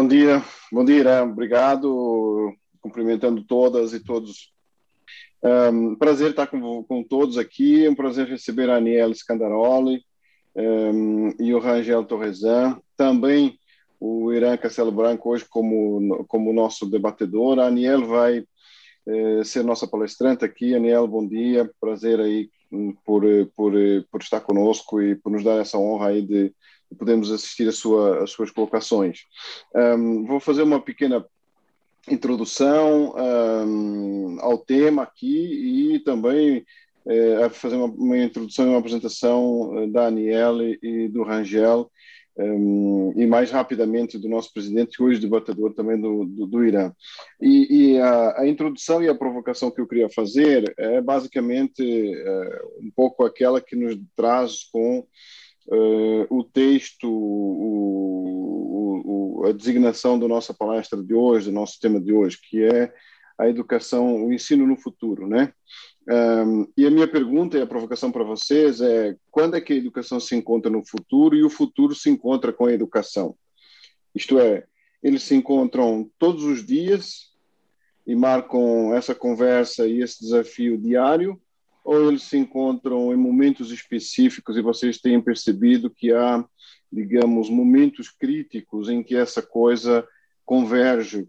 Bom dia, bom dia, Irã. Obrigado, cumprimentando todas e todos. Um, prazer estar com, com todos aqui, é um prazer receber a Aniela Scandaroli um, e o Rangel Torresan, também o Irã Castelo Branco hoje como, como nosso debatedor. A Aniel vai eh, ser nossa palestrante aqui. Aniel, bom dia, prazer aí hum, por, por, por estar conosco e por nos dar essa honra aí de, podemos assistir a sua, as suas colocações. Um, vou fazer uma pequena introdução um, ao tema aqui e também é, fazer uma, uma, introdução e uma apresentação eh, da Aniele e do Rangel um, e mais rapidamente do nosso presidente, hoje debatedor também do, do, do Irã. E, e a, a, introdução e a provocação que eu queria fazer é basicamente é, um pouco aquela que nos traz com uh, o texto, o, o, a designação da nossa palestra de hoje, do nosso tema de hoje, que é a educação, o ensino no futuro, né? Um, e a minha pergunta e a provocação para vocês é: quando é que a educação se encontra no futuro e o futuro se encontra com a educação? Isto é, eles se encontram todos os dias e marcam essa conversa e esse desafio diário, ou eles se encontram em momentos específicos e vocês têm percebido que há, digamos, momentos críticos em que essa coisa converge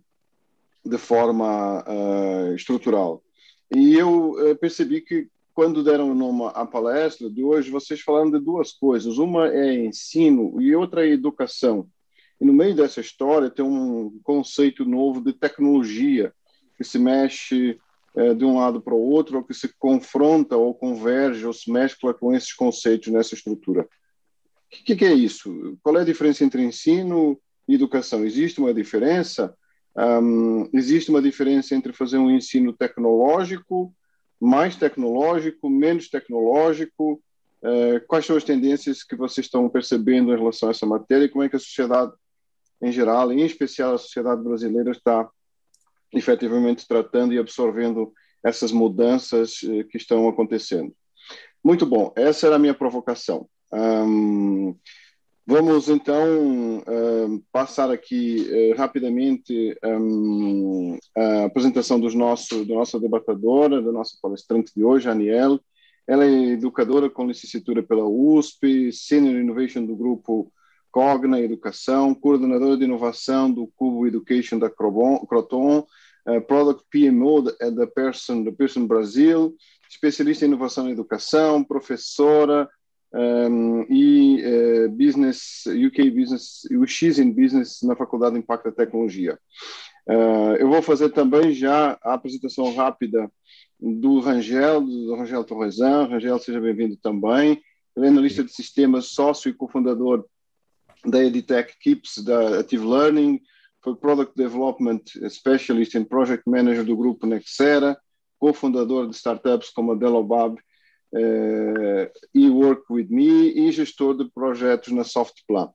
de forma uh, estrutural. E eu uh, percebi que quando deram nome à palestra de hoje, vocês falaram de duas coisas. Uma é ensino e outra é educação. E no meio dessa história tem um conceito novo de tecnologia que se mexe é, de um lado para o outro, ou que se confronta ou converge ou se mescla com esses conceitos nessa estrutura. O que, que, é isso? Qual é a diferença entre ensino e educação? Existe uma diferença? Um, existe uma diferença entre fazer um ensino tecnológico, mais tecnológico, menos tecnológico? Uh, quais são as tendências que vocês estão percebendo em relação a essa matéria e como é que a sociedade em geral, em especial a sociedade brasileira, está efetivamente tratando e absorvendo essas mudanças eh, que estão acontecendo. Muito bom, essa era a minha provocação. Um, vamos então um, passar aqui uh, rapidamente um, a apresentação dos nosso, da nossa debatedora, da nossa palestrante de hoje, Aniel. Ela é educadora com licenciatura pela USP, Senior Innovation do grupo Cogna Educação, coordenadora de inovação do Cubo Education da Croton, uh, Product PMO da Pearson, da Pearson Brasil, especialista em inovação e educação, professora um, e uh, Business, UK Business, UX in Business na Faculdade de Impacto da Tecnologia. Uh, eu vou fazer também já a apresentação rápida do Rangel, do Rangel Torresan. Rangel, seja bem-vindo também. Ele é analista de sistemas, sócio e cofundador da Editech Keeps, da Active Learning, foi Product Development Specialist and Project Manager do grupo Nexera, cofundador de startups como a Delobab uh, e Work With Me e gestor de projetos na Softplan.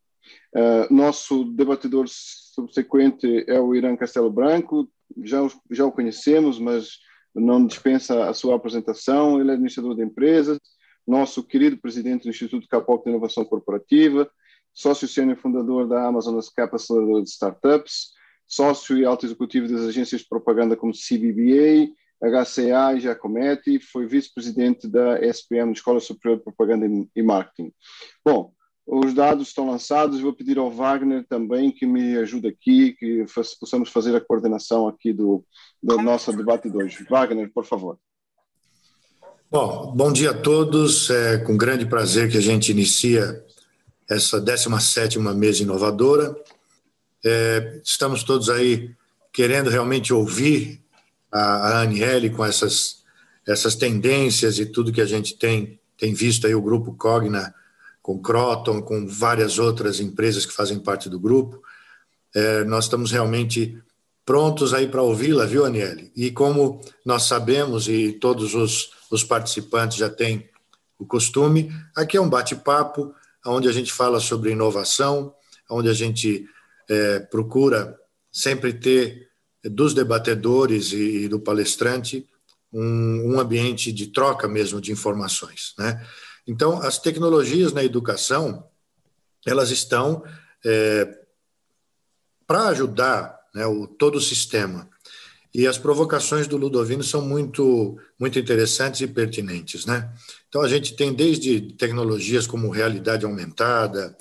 Uh, nosso debatedor subsequente é o Irã Castelo Branco, já, já o conhecemos, mas não dispensa a sua apresentação. Ele é administrador de empresas, nosso querido presidente do Instituto Capoc de Inovação Corporativa, sócio sênior fundador da Amazonas Cap, aceleradora de startups, sócio e alto executivo das agências de propaganda como CBBA, HCA e Giacometti, foi vice-presidente da SPM, Escola Superior de Propaganda e Marketing. Bom, os dados estão lançados, vou pedir ao Wagner também que me ajude aqui, que possamos fazer a coordenação aqui do, do nosso debate de hoje. Wagner, por favor. Bom, bom dia a todos. É com grande prazer que a gente inicia essa 17ª mesa inovadora. É, estamos todos aí querendo realmente ouvir a, a Aniele com essas, essas tendências e tudo que a gente tem, tem visto aí o grupo Cogna com Croton, com várias outras empresas que fazem parte do grupo. É, nós estamos realmente prontos aí para ouvi-la, viu, Aniele? E como nós sabemos e todos os, os participantes já têm o costume, aqui é um bate-papo onde a gente fala sobre inovação, onde a gente é, procura sempre ter dos debatedores e, e do palestrante um, um, ambiente de troca mesmo de informações. Né? Então, as tecnologias na educação, elas estão é, para ajudar né, o, todo o sistema. E as provocações do Ludovino são muito, muito interessantes e pertinentes. Né? Então, a gente tem desde tecnologias como realidade aumentada,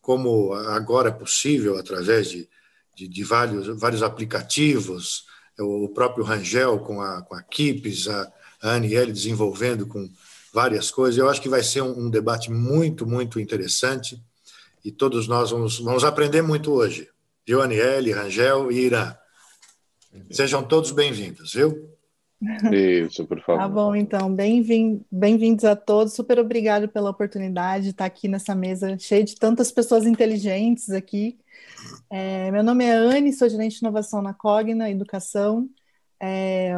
como agora é possível, através de, de, de vários, vários aplicativos, o próprio Rangel com a, com a Kips, a, Aniele desenvolvendo com várias coisas. Eu acho que vai ser um, um debate muito, muito interessante e todos nós vamos, vamos aprender muito hoje. Viu, Aniele, Rangel e Irã? Sejam todos bem-vindos, viu? Isso, por favor. Tá bom, então, bem-vindos bem a todos. Super obrigado pela oportunidade de estar aqui nessa mesa cheia de tantas pessoas inteligentes aqui. É, meu nome é Anne, sou gerente de inovação na Cogna Educação. É,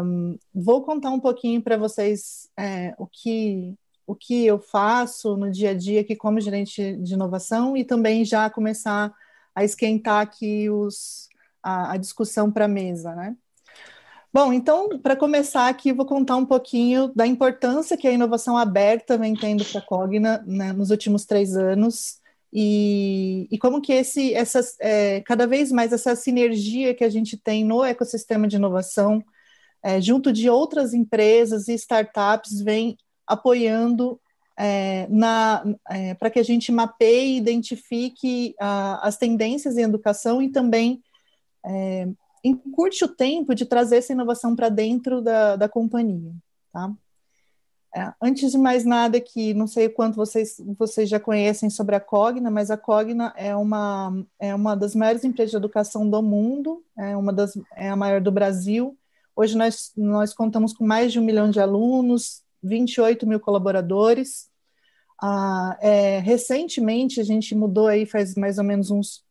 vou contar um pouquinho para vocês é, o, que, o que eu faço no dia a dia aqui como gerente de inovação e também já começar a esquentar aqui os, a, a discussão para a mesa, né? Bom, então, para começar aqui, vou contar um pouquinho da importância que a inovação aberta vem tendo para a Cogna né, nos últimos três anos e, e como que esse, essa, é, cada vez mais essa sinergia que a gente tem no ecossistema de inovação, é, junto de outras empresas e startups, vem apoiando é, é para que a gente mapeie e identifique a, as tendências em educação e também é, encurte o tempo de trazer essa inovação para dentro da, da companhia. Tá? É, antes de mais nada, aqui, não sei quanto vocês, vocês já conhecem sobre a Cogna, mas a Cogna é uma, é uma das maiores empresas de educação do mundo, é, uma das, é a maior do Brasil. Hoje nós, nós contamos com mais de um milhão de alunos, 28 mil colaboradores. Ah, é, recentemente a gente mudou aí, faz mais ou menos uns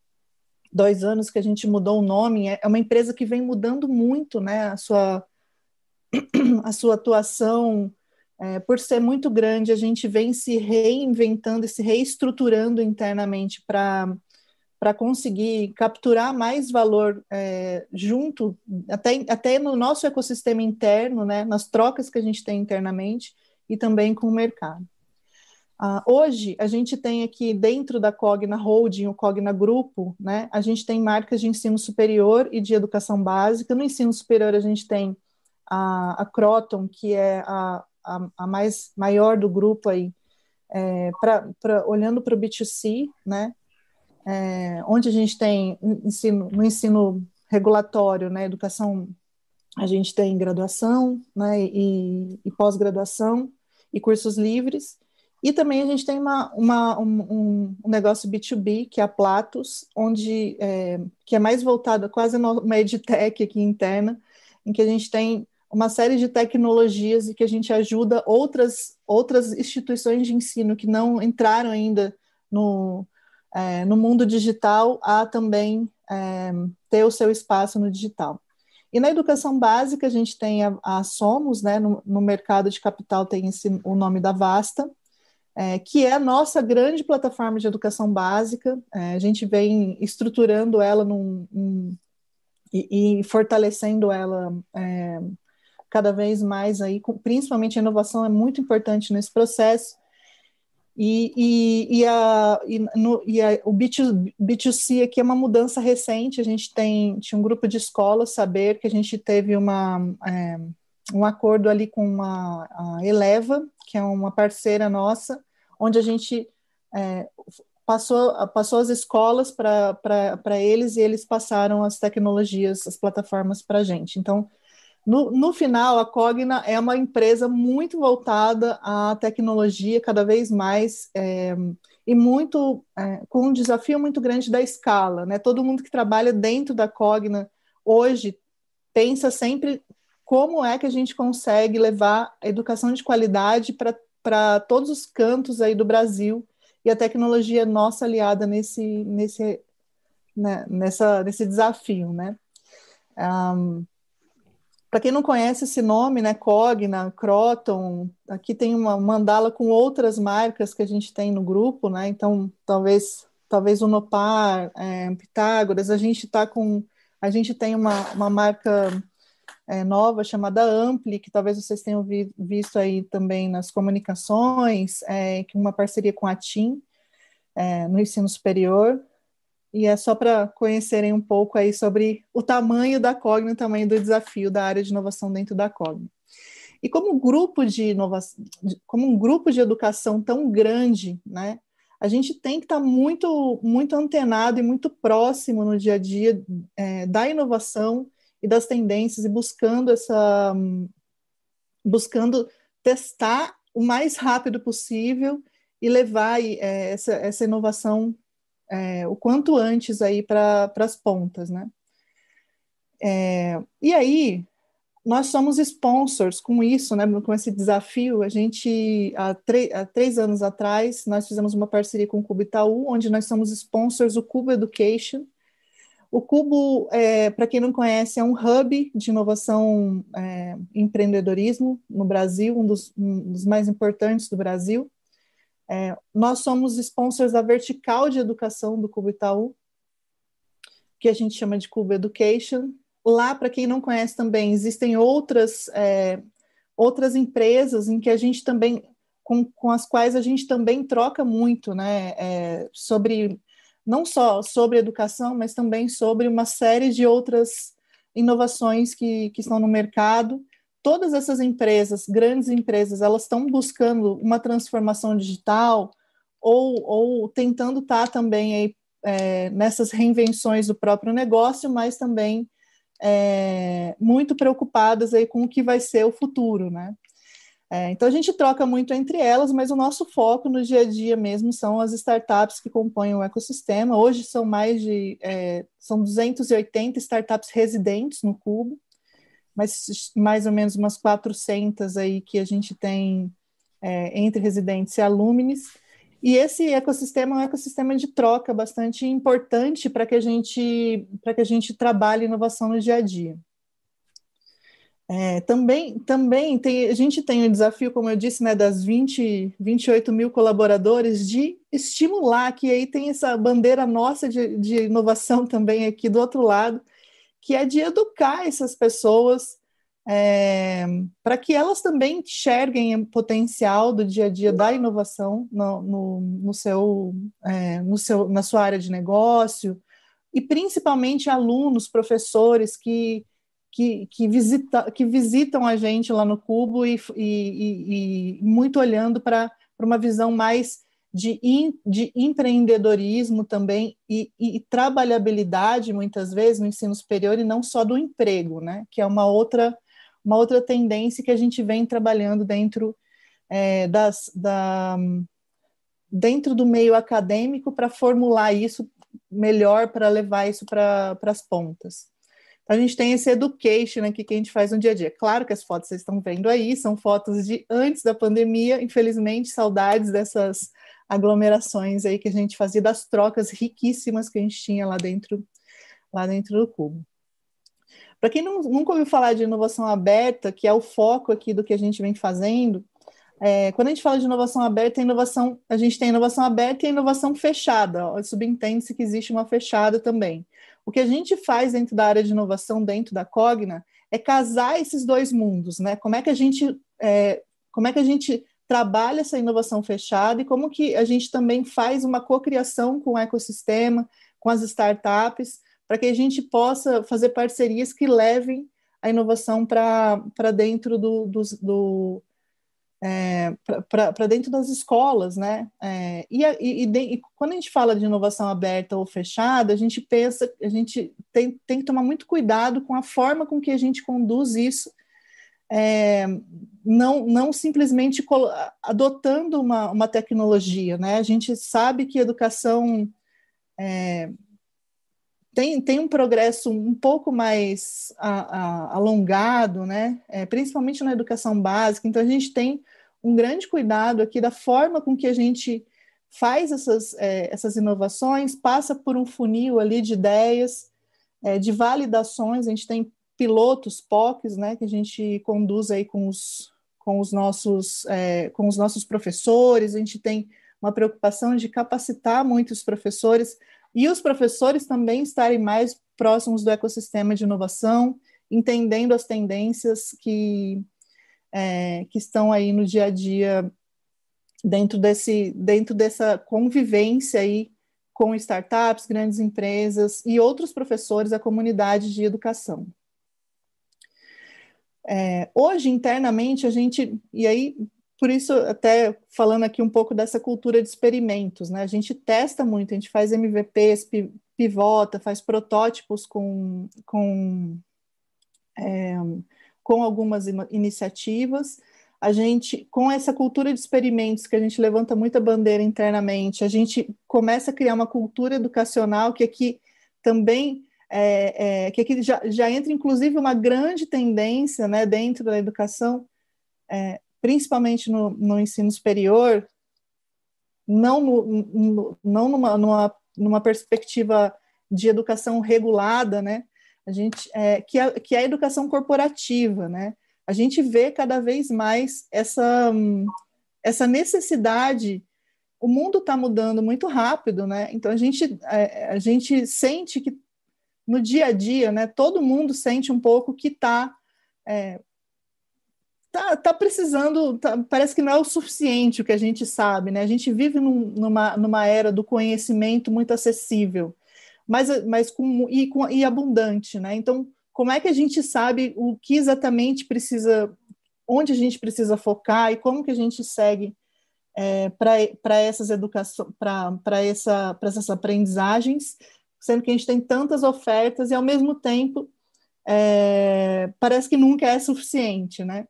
dois anos que a gente mudou o nome, é, é uma empresa que vem mudando muito né, a, sua, a sua atuação. É, por ser muito grande, a gente vem se reinventando e se reestruturando internamente para para conseguir capturar mais valor é, junto, até, até no nosso ecossistema interno, né, nas trocas que a gente tem internamente e também com o mercado. Uh, hoje, a gente tem aqui dentro da Cogna Holding, o Cogna Grupo, né, a gente tem marcas de ensino superior e de educação básica. No ensino superior, a gente tem a, a Croton, que é a, a, a, mais maior do grupo aí, é, pra, pra olhando para o B2C, né, é, onde a gente tem ensino, no ensino regulatório, né, educação, a gente tem graduação né, e, e pós-graduação e cursos livres. E também a gente tem uma, uma um, um, negócio B2B, que é a Platos, onde, é, que é mais voltada quase uma edtech aqui interna, em que a gente tem uma série de tecnologias e que a gente ajuda outras, outras instituições de ensino que não entraram ainda no, é, no mundo digital a também é, ter o seu espaço no digital. E na educação básica, a gente tem a, a Somos, né, no, no mercado de capital tem esse, o nome da Vasta, é, que é a nossa grande plataforma de educação básica. É, a gente vem estruturando ela num, e, e, fortalecendo ela é, cada vez mais aí, com, principalmente a inovação é muito importante nesse processo. E, e, e, a, e, no, e a, o B2, B2C aqui é uma mudança recente. A gente tem tinha um grupo de escolas, saber que a gente teve uma, é, um acordo ali com uma, a Eleva, que é uma parceira nossa, onde a gente é, passou, passou as escolas para eles e eles passaram as tecnologias, as plataformas para a gente. Então, no, no, final, a Cogna é uma empresa muito voltada à tecnologia, cada vez mais, é, e muito é, com um desafio muito grande da escala. Né? Todo mundo que trabalha dentro da Cogna hoje pensa sempre como é que a gente consegue levar a educação de qualidade para todos os cantos aí do Brasil e a tecnologia nossa aliada nesse nesse né, nessa nesse desafio, né? Um, para quem não conhece esse nome, né, Cogna, Croton, aqui tem uma mandala com outras marcas que a gente tem no grupo, né? Então, talvez talvez o Nopar, é, Pitágoras, a gente está com a gente tem uma, uma marca é, nova chamada Ampli, que talvez vocês tenham vi, visto aí também nas comunicações, é, que uma parceria com a TIM é, no ensino superior. e é só para conhecerem um pouco aí sobre o tamanho da Cogna, o tamanho do desafio da área de inovação dentro da Cogna. E como um grupo de inovação, como um grupo de educação tão grande, né, a gente tem que estar tá muito, muito antenado e muito próximo no dia a dia é, da inovação e das tendências e buscando essa, buscando testar o mais rápido possível e levar é, essa, essa inovação é, o quanto antes aí para as pontas, né? É, e aí, nós somos sponsors com isso, né, com esse desafio. A gente, há, há, três anos atrás, nós fizemos uma parceria com o Cubo Itaú, onde nós somos sponsors do Cubo Education. O Cubo, é, para quem não conhece, é um hub de inovação é, empreendedorismo no Brasil, um dos, um dos, mais importantes do Brasil. É, nós somos sponsors da vertical de educação do Cubo Itaú, que a gente chama de Cubo Education, Lá, para quem não conhece também, existem outras, é, outras empresas em que a gente também, com, com as quais a gente também troca muito, né, é, sobre, não só sobre educação, mas também sobre uma série de outras inovações que, que estão no mercado. Todas essas empresas, grandes empresas, elas estão buscando uma transformação digital ou, ou tentando estar tá também aí, é, nessas reinvenções do próprio negócio, mas também é, muito preocupadas aí com o que vai ser o futuro, né? É, então a gente troca muito entre elas, mas o nosso foco no dia a dia mesmo são as startups que compõem o ecossistema. Hoje são mais de é, são 280 startups residentes no Cubo, mas mais ou menos umas 400 aí que a gente tem é, entre residentes e alumnes. E esse ecossistema é um ecossistema de troca bastante importante para que a gente para que a gente trabalhe inovação no dia a dia. É, também também tem, a gente tem o desafio, como eu disse, né, das 20, 28 mil colaboradores, de estimular, que aí tem essa bandeira nossa de, de inovação também aqui do outro lado, que é de educar essas pessoas é, para que elas também enxerguem o potencial do dia a dia da inovação no, no, no, seu, é, no seu, na sua área de negócio, e principalmente alunos, professores que, que, que, visita, que visitam a gente lá no Cubo e, e, e muito olhando para uma visão mais de, in, de empreendedorismo também e, e, trabalhabilidade, muitas vezes, no ensino superior, e não só do emprego, né? que é uma outra uma outra tendência que a gente vem trabalhando dentro é, das, da, dentro do meio acadêmico para formular isso melhor, para levar isso para as pontas. A gente tem esse education aqui que a gente faz no dia a dia. Claro que as fotos vocês estão vendo aí são fotos de antes da pandemia, infelizmente, saudades dessas aglomerações aí que a gente fazia, das trocas riquíssimas que a gente tinha lá dentro, lá dentro do cubo. Para quem não, nunca ouviu falar de inovação aberta, que é o foco aqui do que a gente vem fazendo, é, quando a gente fala de inovação aberta, a, inovação, a gente tem inovação aberta e inovação fechada. Subentende-se que existe uma fechada também. O que a gente faz dentro da área de inovação, dentro da Cogna, é casar esses dois mundos, né? Como é que a gente, é, como é que a gente trabalha essa inovação fechada e como que a gente também faz uma cocriação com o ecossistema, com as startups, para que a gente possa fazer parcerias que levem a inovação para dentro do, do, do é, para dentro das escolas, né? É, e, e, e, quando a gente fala de inovação aberta ou fechada, a gente pensa, a gente tem, tem que tomar muito cuidado com a forma com que a gente conduz isso, é, não, não simplesmente adotando uma, uma tecnologia, né? A gente sabe que educação é, tem, tem um progresso um pouco mais a, a, alongado, né? É, principalmente na educação básica. Então, a gente tem um grande cuidado aqui da forma com que a gente faz essas, é, essas inovações, passa por um funil ali de ideias, é, de validações. A gente tem pilotos, POCs, né? Que a gente conduz aí com os, com os, nossos, é, com os nossos professores. A gente tem uma preocupação de capacitar muitos professores e os professores também estarem mais próximos do ecossistema de inovação, entendendo as tendências que, é, que estão aí no dia a dia dentro, desse, dentro dessa convivência aí com startups, grandes empresas e outros professores da comunidade de educação. É, hoje, internamente, a gente, e aí, por isso, até falando aqui um pouco dessa cultura de experimentos, né? A gente testa muito, a gente faz MVPs, pivota, faz protótipos com, com, é, com algumas iniciativas. A gente, com essa cultura de experimentos, que a gente levanta muita bandeira internamente, a gente começa a criar uma cultura educacional que aqui também é, é, que aqui já, já entra, inclusive, uma grande tendência né, dentro da educação, é, principalmente no, no, ensino superior, não, no, no, não numa, numa, numa, perspectiva de educação regulada, né, a gente, é, que, é, que é a educação corporativa, né, a gente vê cada vez mais essa, essa necessidade. O mundo está mudando muito rápido, né? Então a gente, a, é, a gente sente que no dia a dia, né, todo mundo sente um pouco que está é, tá, tá precisando, tá, parece que não é o suficiente o que a gente sabe, né? A gente vive num, numa, numa era do conhecimento muito acessível, mas, mas com, e, com, e abundante, né? Então, como é que a gente sabe o que exatamente precisa, onde a gente precisa focar e como que a gente segue é, para essas educações, para essa, essas aprendizagens sendo que a gente tem tantas ofertas e, ao mesmo tempo, é, parece que nunca é suficiente, né?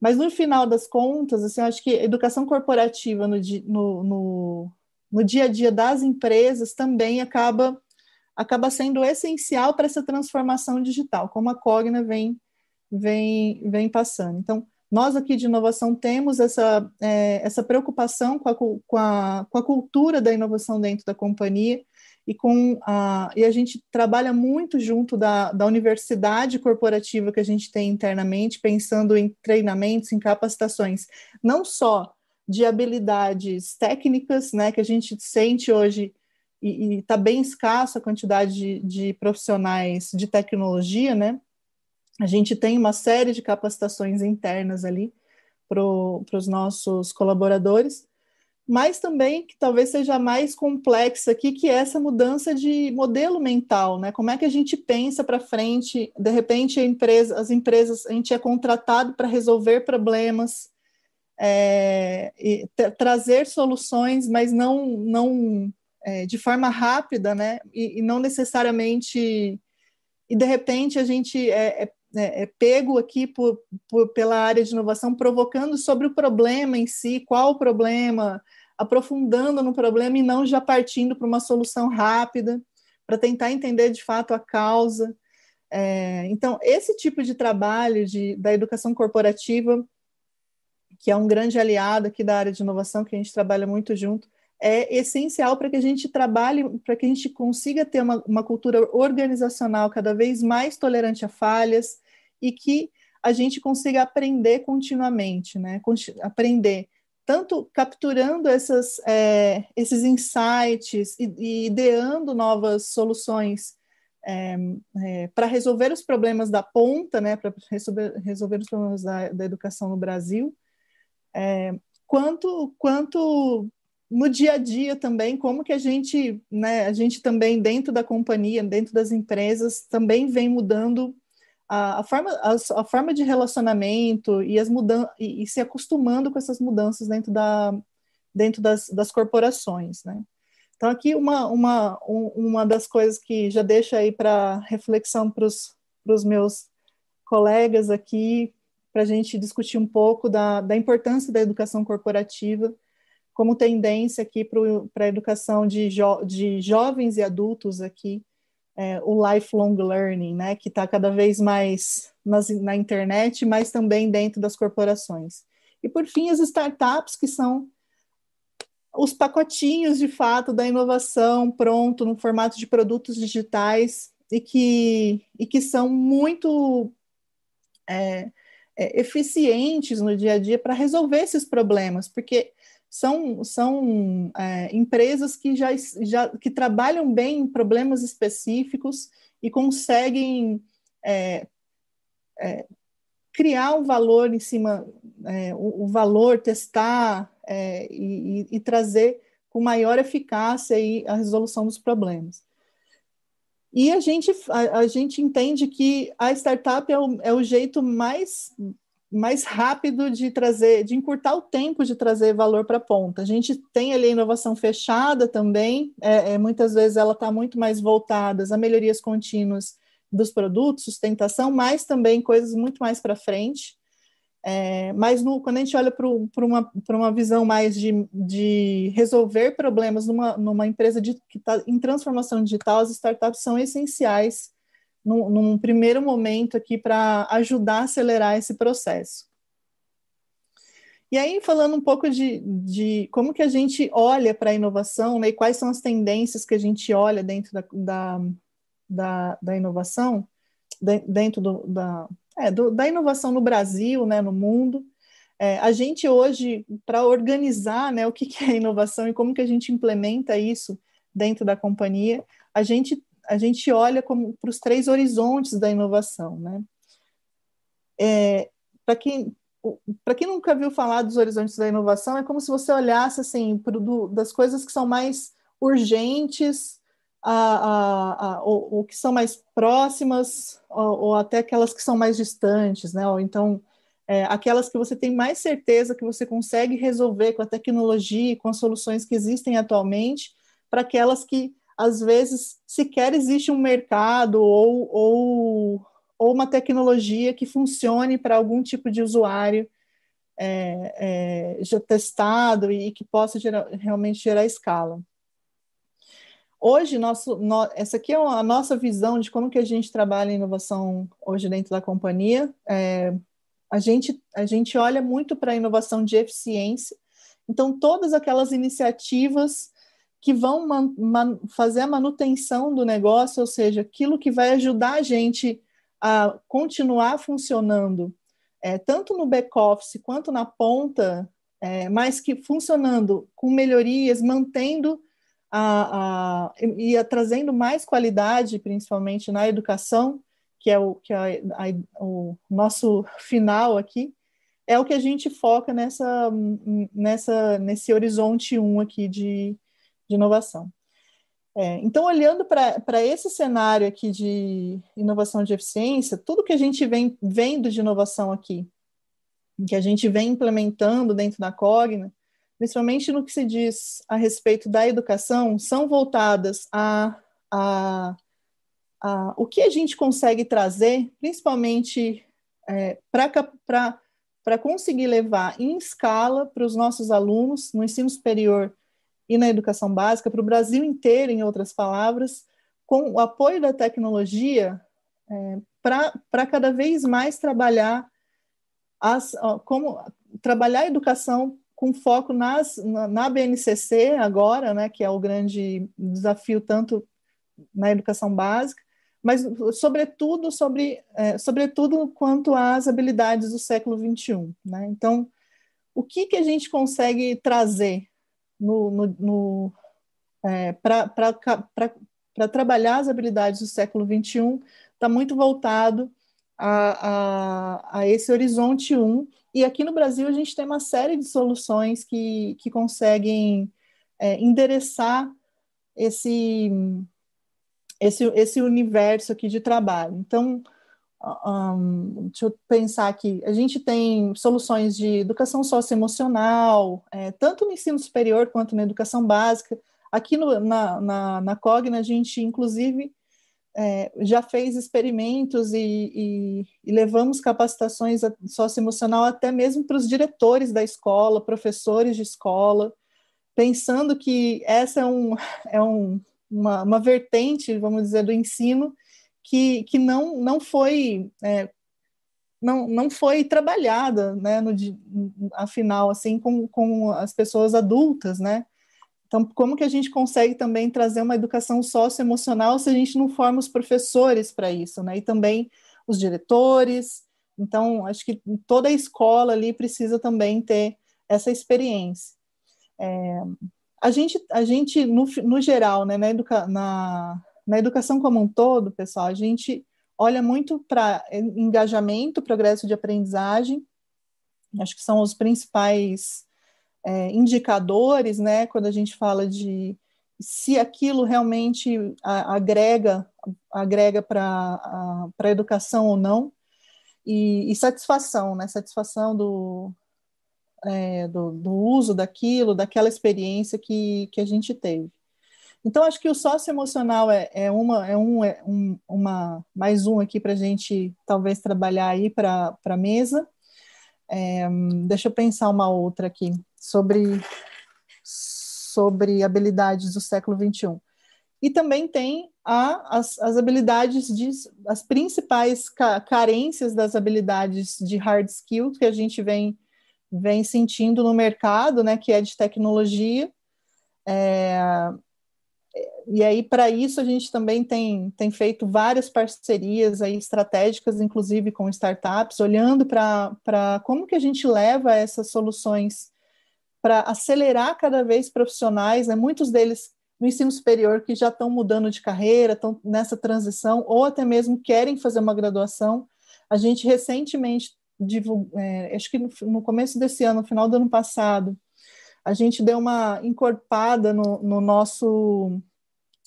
Mas, no final das contas, assim, eu acho que educação corporativa no, no, no, no dia a dia das empresas também acaba, acaba sendo essencial para essa transformação digital, como a Cogna vem, vem, vem passando. Então, nós aqui de inovação temos essa, é, essa preocupação com a, com, a, com a cultura da inovação dentro da companhia, e com a, e a gente trabalha muito junto da, da universidade corporativa que a gente tem internamente, pensando em treinamentos, em capacitações, não só de habilidades técnicas, né, que a gente sente hoje e está bem escassa a quantidade de, de profissionais de tecnologia, né? A gente tem uma série de capacitações internas ali para os nossos colaboradores, mas também que talvez seja mais complexa aqui, que é essa mudança de modelo mental, né? Como é que a gente pensa para frente? De repente, empresa, as empresas, a gente é contratado para resolver problemas, é, trazer soluções, mas não, não é, de forma rápida, né? E, e, não necessariamente. E de repente a gente é, é, é, é pego aqui por, por, pela área de inovação, provocando sobre o problema em si, qual o problema, aprofundando no problema e não já partindo para uma solução rápida, para tentar entender de fato a causa. É, então, esse tipo de trabalho de, da educação corporativa, que é um grande aliado aqui da área de inovação, que a gente trabalha muito junto, é essencial para que a gente trabalhe, para que a gente consiga ter uma, uma cultura organizacional cada vez mais tolerante a falhas e que a gente consiga aprender continuamente, né? Aprender tanto capturando essas, é, esses insights e, e, ideando novas soluções é, é, para resolver os problemas da ponta, né, para resolver, resolver os problemas da, da educação no Brasil, é, quanto, quanto no dia a dia também, como que a gente, né, a gente também dentro da companhia, dentro das empresas, também vem mudando a, a, forma, a, a, forma de relacionamento e, as mudan e, e, se acostumando com essas mudanças dentro, da, dentro das, das corporações, né? Então, aqui uma, uma, uma das coisas que já deixa aí para reflexão para os meus colegas aqui, para a gente discutir um pouco da, da importância da educação corporativa como tendência aqui para a educação de, jo, de jovens e adultos aqui é, o lifelong learning, né, que está cada vez mais nas, na internet, mas também dentro das corporações. E por fim, as startups, que são os pacotinhos de fato da inovação pronto no formato de produtos digitais e que, e que são muito é, é, eficientes no dia a dia para resolver esses problemas, porque são, são é, empresas que já, já que trabalham bem em problemas específicos e conseguem é, é, criar um valor em cima, é, o, o, valor, testar é, e, e, trazer com maior eficácia aí a resolução dos problemas. E a gente, a, a gente entende que a startup é o, é o jeito mais mais rápido de trazer, de encurtar o tempo de trazer valor para a ponta. A gente tem ali a inovação fechada também, é, é muitas vezes ela está muito mais voltada a melhorias contínuas dos produtos, sustentação, mas também coisas muito mais para frente. É, mas no, quando a gente olha para uma, uma visão mais de, de resolver problemas numa, numa empresa de, que está em transformação digital, as startups são essenciais num, num primeiro momento aqui para ajudar a acelerar esse processo. E aí, falando um pouco de, de como que a gente olha para a inovação, né, e quais são as tendências que a gente olha dentro da, da, da, da inovação, de, dentro do, da, é, do, da inovação no Brasil, né, no mundo, é, a gente hoje, para organizar né, o que, que é inovação e como que a gente implementa isso dentro da companhia, a gente a gente olha para os três horizontes da inovação, né? É, para quem para quem nunca viu falar dos horizontes da inovação, é como se você olhasse assim pro, das coisas que são mais urgentes, a, a, a, ou, ou, que são mais próximas, ou, ou, até aquelas que são mais distantes, né? Ou então é, aquelas que você tem mais certeza que você consegue resolver com a tecnologia com as soluções que existem atualmente, para aquelas que às vezes sequer existe um mercado ou, ou, ou uma tecnologia que funcione para algum tipo de usuário é, é, já testado e que possa gerar, realmente gerar escala. Hoje, nosso, no, essa aqui é a nossa visão de como que a gente trabalha em inovação hoje dentro da companhia. É, a, gente, a gente olha muito para a inovação de eficiência, então todas aquelas iniciativas que vão man, man, fazer a manutenção do negócio, ou seja, aquilo que vai ajudar a gente a continuar funcionando, é, tanto no back-office quanto na ponta, é, mas que funcionando com melhorias, mantendo a, a, e a, trazendo mais qualidade, principalmente na educação, que é o, que é a, o nosso final aqui, é o que a gente foca nessa, nessa, nesse horizonte 1 aqui de, de inovação. É, então, olhando para esse cenário aqui de inovação de eficiência, tudo que a gente vem vendo de inovação aqui, que a gente vem implementando dentro da Cogna, principalmente no que se diz a respeito da educação, são voltadas a, a, a o que a gente consegue trazer, principalmente é, para conseguir levar em escala para os nossos alunos no ensino superior e na educação básica, para o Brasil inteiro, em outras palavras, com o apoio da tecnologia, é, para cada vez mais trabalhar as, como trabalhar a educação com foco nas, na, na, BNCC agora, né, que é o grande desafio tanto na educação básica, mas sobretudo sobre é, sobretudo quanto às habilidades do século 21, né? Então, o que que a gente consegue trazer no, no, no é, para trabalhar as habilidades do século XXI está muito voltado a, a, a, esse horizonte 1. E aqui no Brasil a gente tem uma série de soluções que, que conseguem é, endereçar esse, esse, esse universo aqui de trabalho. Então, um, deixa eu pensar aqui, a gente tem soluções de educação socioemocional, é, tanto no ensino superior quanto na educação básica. Aqui no, na, na, na Cogna, a gente, inclusive, é, já fez experimentos e, e, e levamos capacitações socioemocional até mesmo para os diretores da escola, professores de escola, pensando que essa é, um, é um, uma, uma vertente, vamos dizer, do ensino que, que não, não foi é, não, não foi trabalhada, né, no, afinal, assim, com, com as pessoas adultas, né? Então, como que a gente consegue também trazer uma educação socioemocional se a gente não forma os professores para isso, né? E também os diretores. Então, acho que toda a escola ali precisa também ter essa experiência. É, a gente, a gente no, no geral, né, na, educa, na, na educação como um todo, pessoal, a gente olha muito para engajamento, progresso de aprendizagem, acho que são os principais é, indicadores, né, quando a gente fala de se aquilo realmente agrega agrega para a educação ou não, e, e, satisfação, né, satisfação do, é, do, do, uso daquilo, daquela experiência que, que a gente teve. Então, acho que o socioemocional é, é, uma, é, um, é um, uma, mais um aqui para a gente talvez trabalhar aí para a mesa. É, deixa eu pensar uma outra aqui sobre, sobre habilidades do século XXI. E também tem a, as, as habilidades, de, as principais ca carências das habilidades de hard skill que a gente vem, vem sentindo no mercado, né, que é de tecnologia. É, e aí, para isso, a gente também tem, tem feito várias parcerias aí estratégicas, inclusive com startups, olhando para como que a gente leva essas soluções para acelerar cada vez profissionais, né? muitos deles no ensino superior que já estão mudando de carreira, estão nessa transição, ou até mesmo querem fazer uma graduação. A gente recentemente, divulgou, é, acho que no, no, começo desse ano, no final do ano passado, a gente deu uma encorpada no, no nosso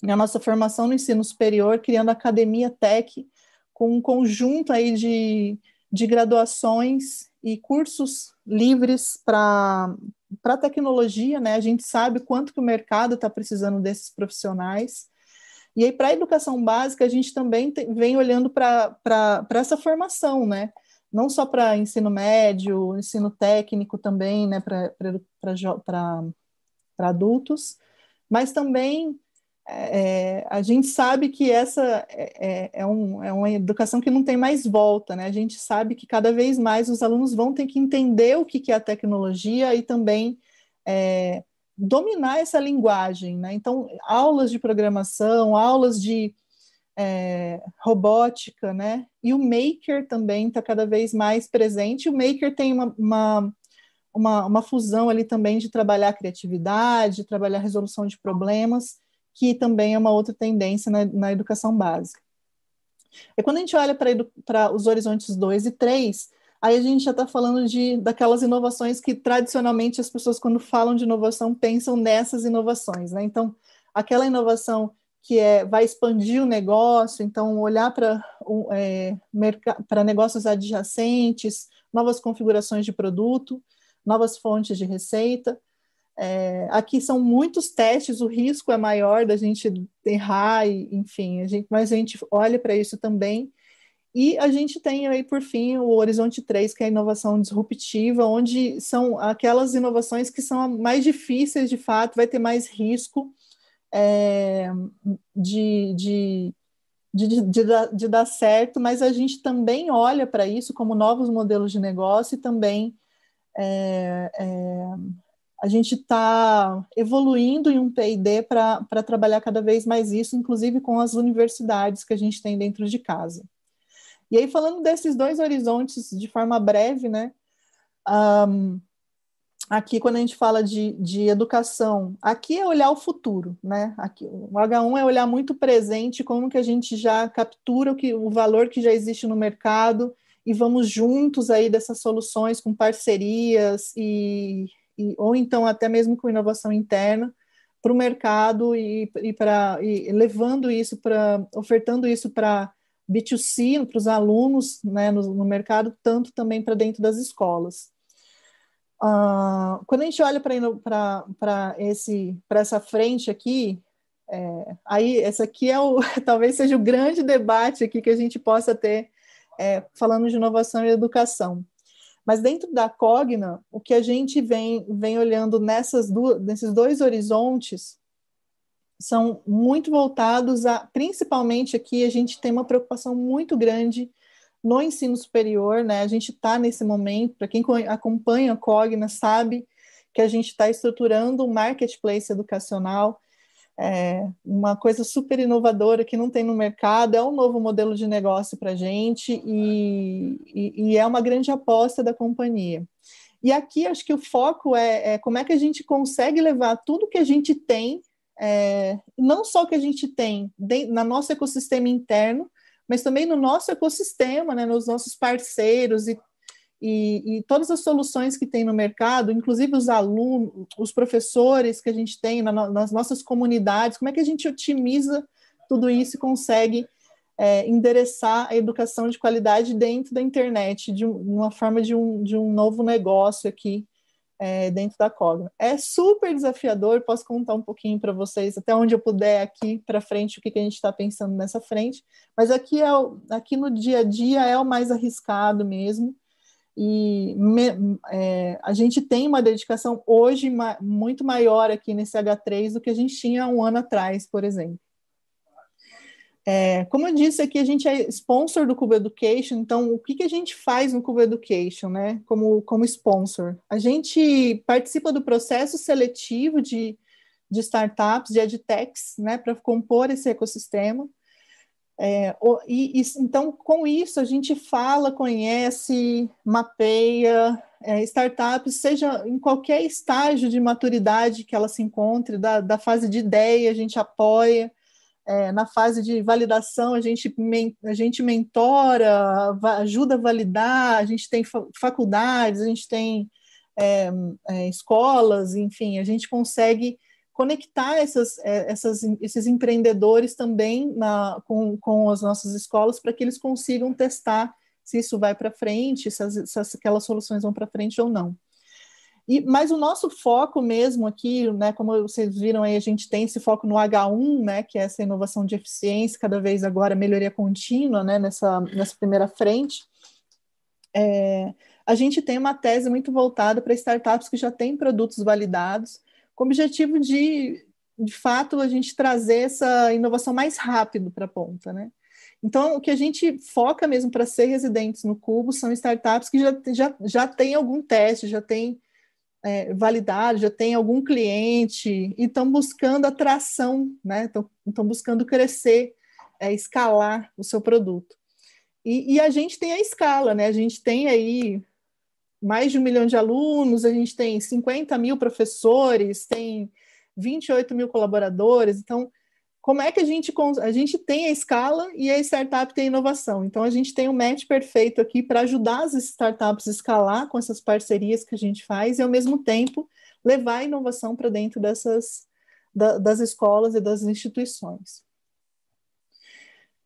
na nossa formação no ensino superior, criando a Academia Tech, com um conjunto aí de, de graduações e cursos livres para a tecnologia, né? A gente sabe quanto que o mercado está precisando desses profissionais. E aí, para a educação básica, a gente também tem, vem olhando para essa formação, né? Não só para ensino médio, ensino técnico também, né? Para adultos, mas também é, a gente sabe que essa é, é, é, um, é, uma educação que não tem mais volta, né? A gente sabe que cada vez mais os alunos vão ter que entender o que, que é a tecnologia e também é, dominar essa linguagem, né? Então, aulas de programação, aulas de é, robótica, né? E o Maker também está cada vez mais presente. O Maker tem uma, uma uma, uma, fusão ali também de trabalhar criatividade, trabalhar resolução de problemas, que também é uma outra tendência na, na educação básica. E quando a gente olha para os horizontes 2 e 3, aí a gente já está falando de daquelas inovações que tradicionalmente as pessoas, quando falam de inovação, pensam nessas inovações. Né? Então, aquela inovação que é, vai expandir o negócio, então olhar para é, negócios adjacentes, novas configurações de produto, novas fontes de receita. É, aqui são muitos testes, o risco é maior da gente errar, e, enfim, a gente, mas a gente olha para isso também. E a gente tem aí, por fim, o Horizonte 3, que é a inovação disruptiva, onde são aquelas inovações que são mais difíceis, de fato, vai ter mais risco é, de, de, de, de, dar, de dar certo, mas a gente também olha para isso como novos modelos de negócio e também é, é, a gente está evoluindo em um P&D para trabalhar cada vez mais isso, inclusive com as universidades que a gente tem dentro de casa. E aí, falando desses dois horizontes de forma breve, né, um, aqui quando a gente fala de, de educação, aqui é olhar o futuro, né, aqui, o H1 é olhar muito presente, como que a gente já captura o, que, o valor que já existe no mercado, e vamos juntos aí dessas soluções com parcerias e e, ou então até mesmo com inovação interna para o mercado e, e, pra, e levando isso para, ofertando isso para B2C, para os alunos né, no, no, mercado, tanto também para dentro das escolas. Uh, quando a gente olha para essa frente aqui, é, aí essa aqui é o, talvez seja o grande debate aqui que a gente possa ter é, falando de inovação e educação. Mas dentro da Cogna, o que a gente vem, vem olhando nessas duas, nesses dois horizontes são muito voltados a, principalmente aqui, a gente tem uma preocupação muito grande no ensino superior, né? A gente está nesse momento, para quem acompanha a Cogna sabe que a gente está estruturando um marketplace educacional é uma coisa super inovadora que não tem no mercado, é um novo modelo de negócio para a gente e, e, e, é uma grande aposta da companhia. E aqui acho que o foco é, é como é que a gente consegue levar tudo que a gente tem, é, não só que a gente tem no nosso ecossistema interno, mas também no nosso ecossistema, né, nos nossos parceiros e, e, e, todas as soluções que tem no mercado, inclusive os alunos, os professores que a gente tem na, nas nossas comunidades, como é que a gente otimiza tudo isso e consegue é, endereçar a educação de qualidade dentro da internet, de uma forma de um, de um novo negócio aqui é, dentro da Cogna. É super desafiador, posso contar um pouquinho para vocês, até onde eu puder aqui para frente, o que, que a gente está pensando nessa frente, mas aqui, é o, aqui no dia a dia é o mais arriscado mesmo, e me, é, a gente tem uma dedicação hoje ma muito maior aqui nesse H3 do que a gente tinha um ano atrás, por exemplo. É, como eu disse aqui, a gente é sponsor do Cuba Education, então o que, que a gente faz no Cuba Education, né, como, como sponsor? A gente participa do processo seletivo de, de startups, de edtechs, né, para compor esse ecossistema. É, e, e, então, com isso, a gente fala, conhece, mapeia é, startups, seja em qualquer estágio de maturidade que ela se encontre, da, da fase de ideia, a gente apoia, é, na fase de validação, a gente, a gente mentora, ajuda a validar, a gente tem faculdades, a gente tem é, é, escolas, enfim, a gente consegue conectar essas, é, essas, esses empreendedores também na, com, com as nossas escolas para que eles consigam testar se isso vai para frente, se, as, se aquelas soluções vão para frente ou não. E, mas o nosso foco mesmo aqui, né, como vocês viram aí, a gente tem esse foco no H1, né, que é essa inovação de eficiência, cada vez agora melhoria contínua, né, nessa, nessa primeira frente. É, a gente tem uma tese muito voltada para startups que já têm produtos validados, com o objetivo de, de fato, a gente trazer essa inovação mais rápido para a ponta, né? Então, o que a gente foca mesmo para ser residentes no Cubo são startups que já, já, já têm algum teste, já têm é, validado, já tem algum cliente e estão buscando atração, né? Estão buscando crescer, é, escalar o seu produto. E, e, a gente tem a escala, né? A gente tem aí mais de um milhão de alunos, a gente tem 50 mil professores, tem 28 mil colaboradores, então como é que a gente a gente tem a escala e a startup tem a inovação. Então a gente tem um match perfeito aqui para ajudar as startups a escalar com essas parcerias que a gente faz e ao mesmo tempo levar a inovação para dentro dessas da, das escolas e das instituições.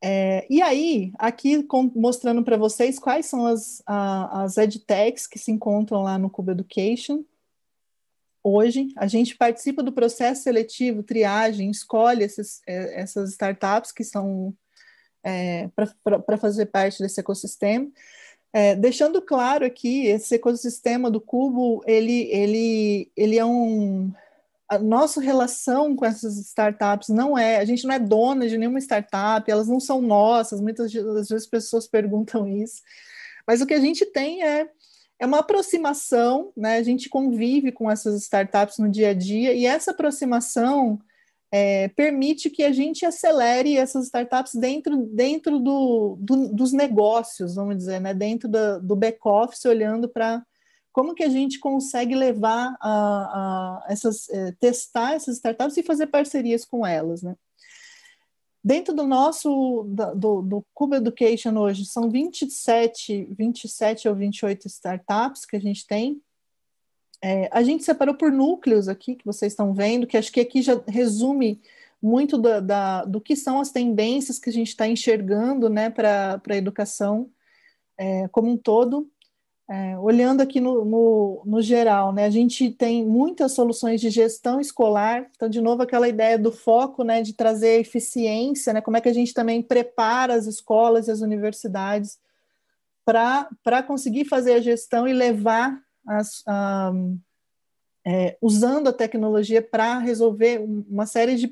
É, e aí, aqui com, mostrando para vocês quais são as, a, as edtechs que se encontram lá no Cuba Education hoje. A gente participa do processo seletivo, triagem, escolhe esses, é, essas startups que são é, para fazer parte desse ecossistema. É, deixando claro aqui, esse ecossistema do Cubo, ele, ele, ele é um... A nossa relação com essas startups não é... A gente não é dona de nenhuma startup, elas não são nossas, muitas vezes as pessoas perguntam isso. Mas o que a gente tem é é uma aproximação, né? A gente convive com essas startups no dia a dia e essa aproximação é, permite que a gente acelere essas startups dentro, dentro do, do dos negócios, vamos dizer, né? Dentro do, back-office, olhando para como que a gente consegue levar a, a essas, é, testar essas startups e fazer parcerias com elas, né? Dentro do nosso, do, do Cuba Education hoje, são 27, 27 ou 28 startups que a gente tem. É, a gente separou por núcleos aqui, que vocês estão vendo, que acho que aqui já resume muito da, da do que são as tendências que a gente está enxergando né, para a educação é, como um todo. É, olhando aqui no, no, no, geral, né, a gente tem muitas soluções de gestão escolar, então, de novo, aquela ideia do foco, né, de trazer eficiência, né, como é que a gente também prepara as escolas e as universidades para conseguir fazer a gestão e levar, as, um, é, usando a tecnologia para resolver uma série de.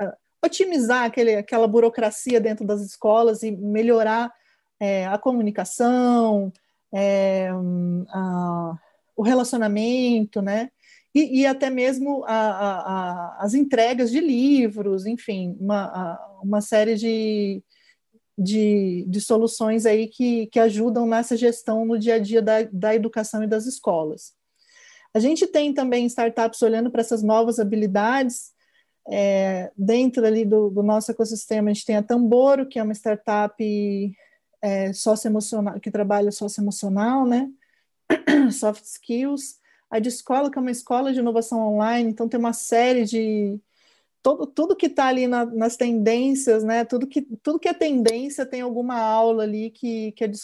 Uh, otimizar aquele, aquela burocracia dentro das escolas e melhorar é, a comunicação, é, a, o relacionamento, né? E, e até mesmo a, a, as entregas de livros, enfim, uma, uma série de, de, de, soluções aí que, que ajudam nessa gestão no dia a dia da, da educação e das escolas. A gente tem também startups olhando para essas novas habilidades, é, dentro ali do, do, nosso ecossistema, a gente tem a Tamboro, que é uma startup é, socioemocional, que trabalha socioemocional, né? soft skills, a de escola, que é uma escola de inovação online, então tem uma série de. Todo, tudo que está ali na, nas tendências, né? Tudo que, tudo que é tendência tem alguma aula ali que, que a, de,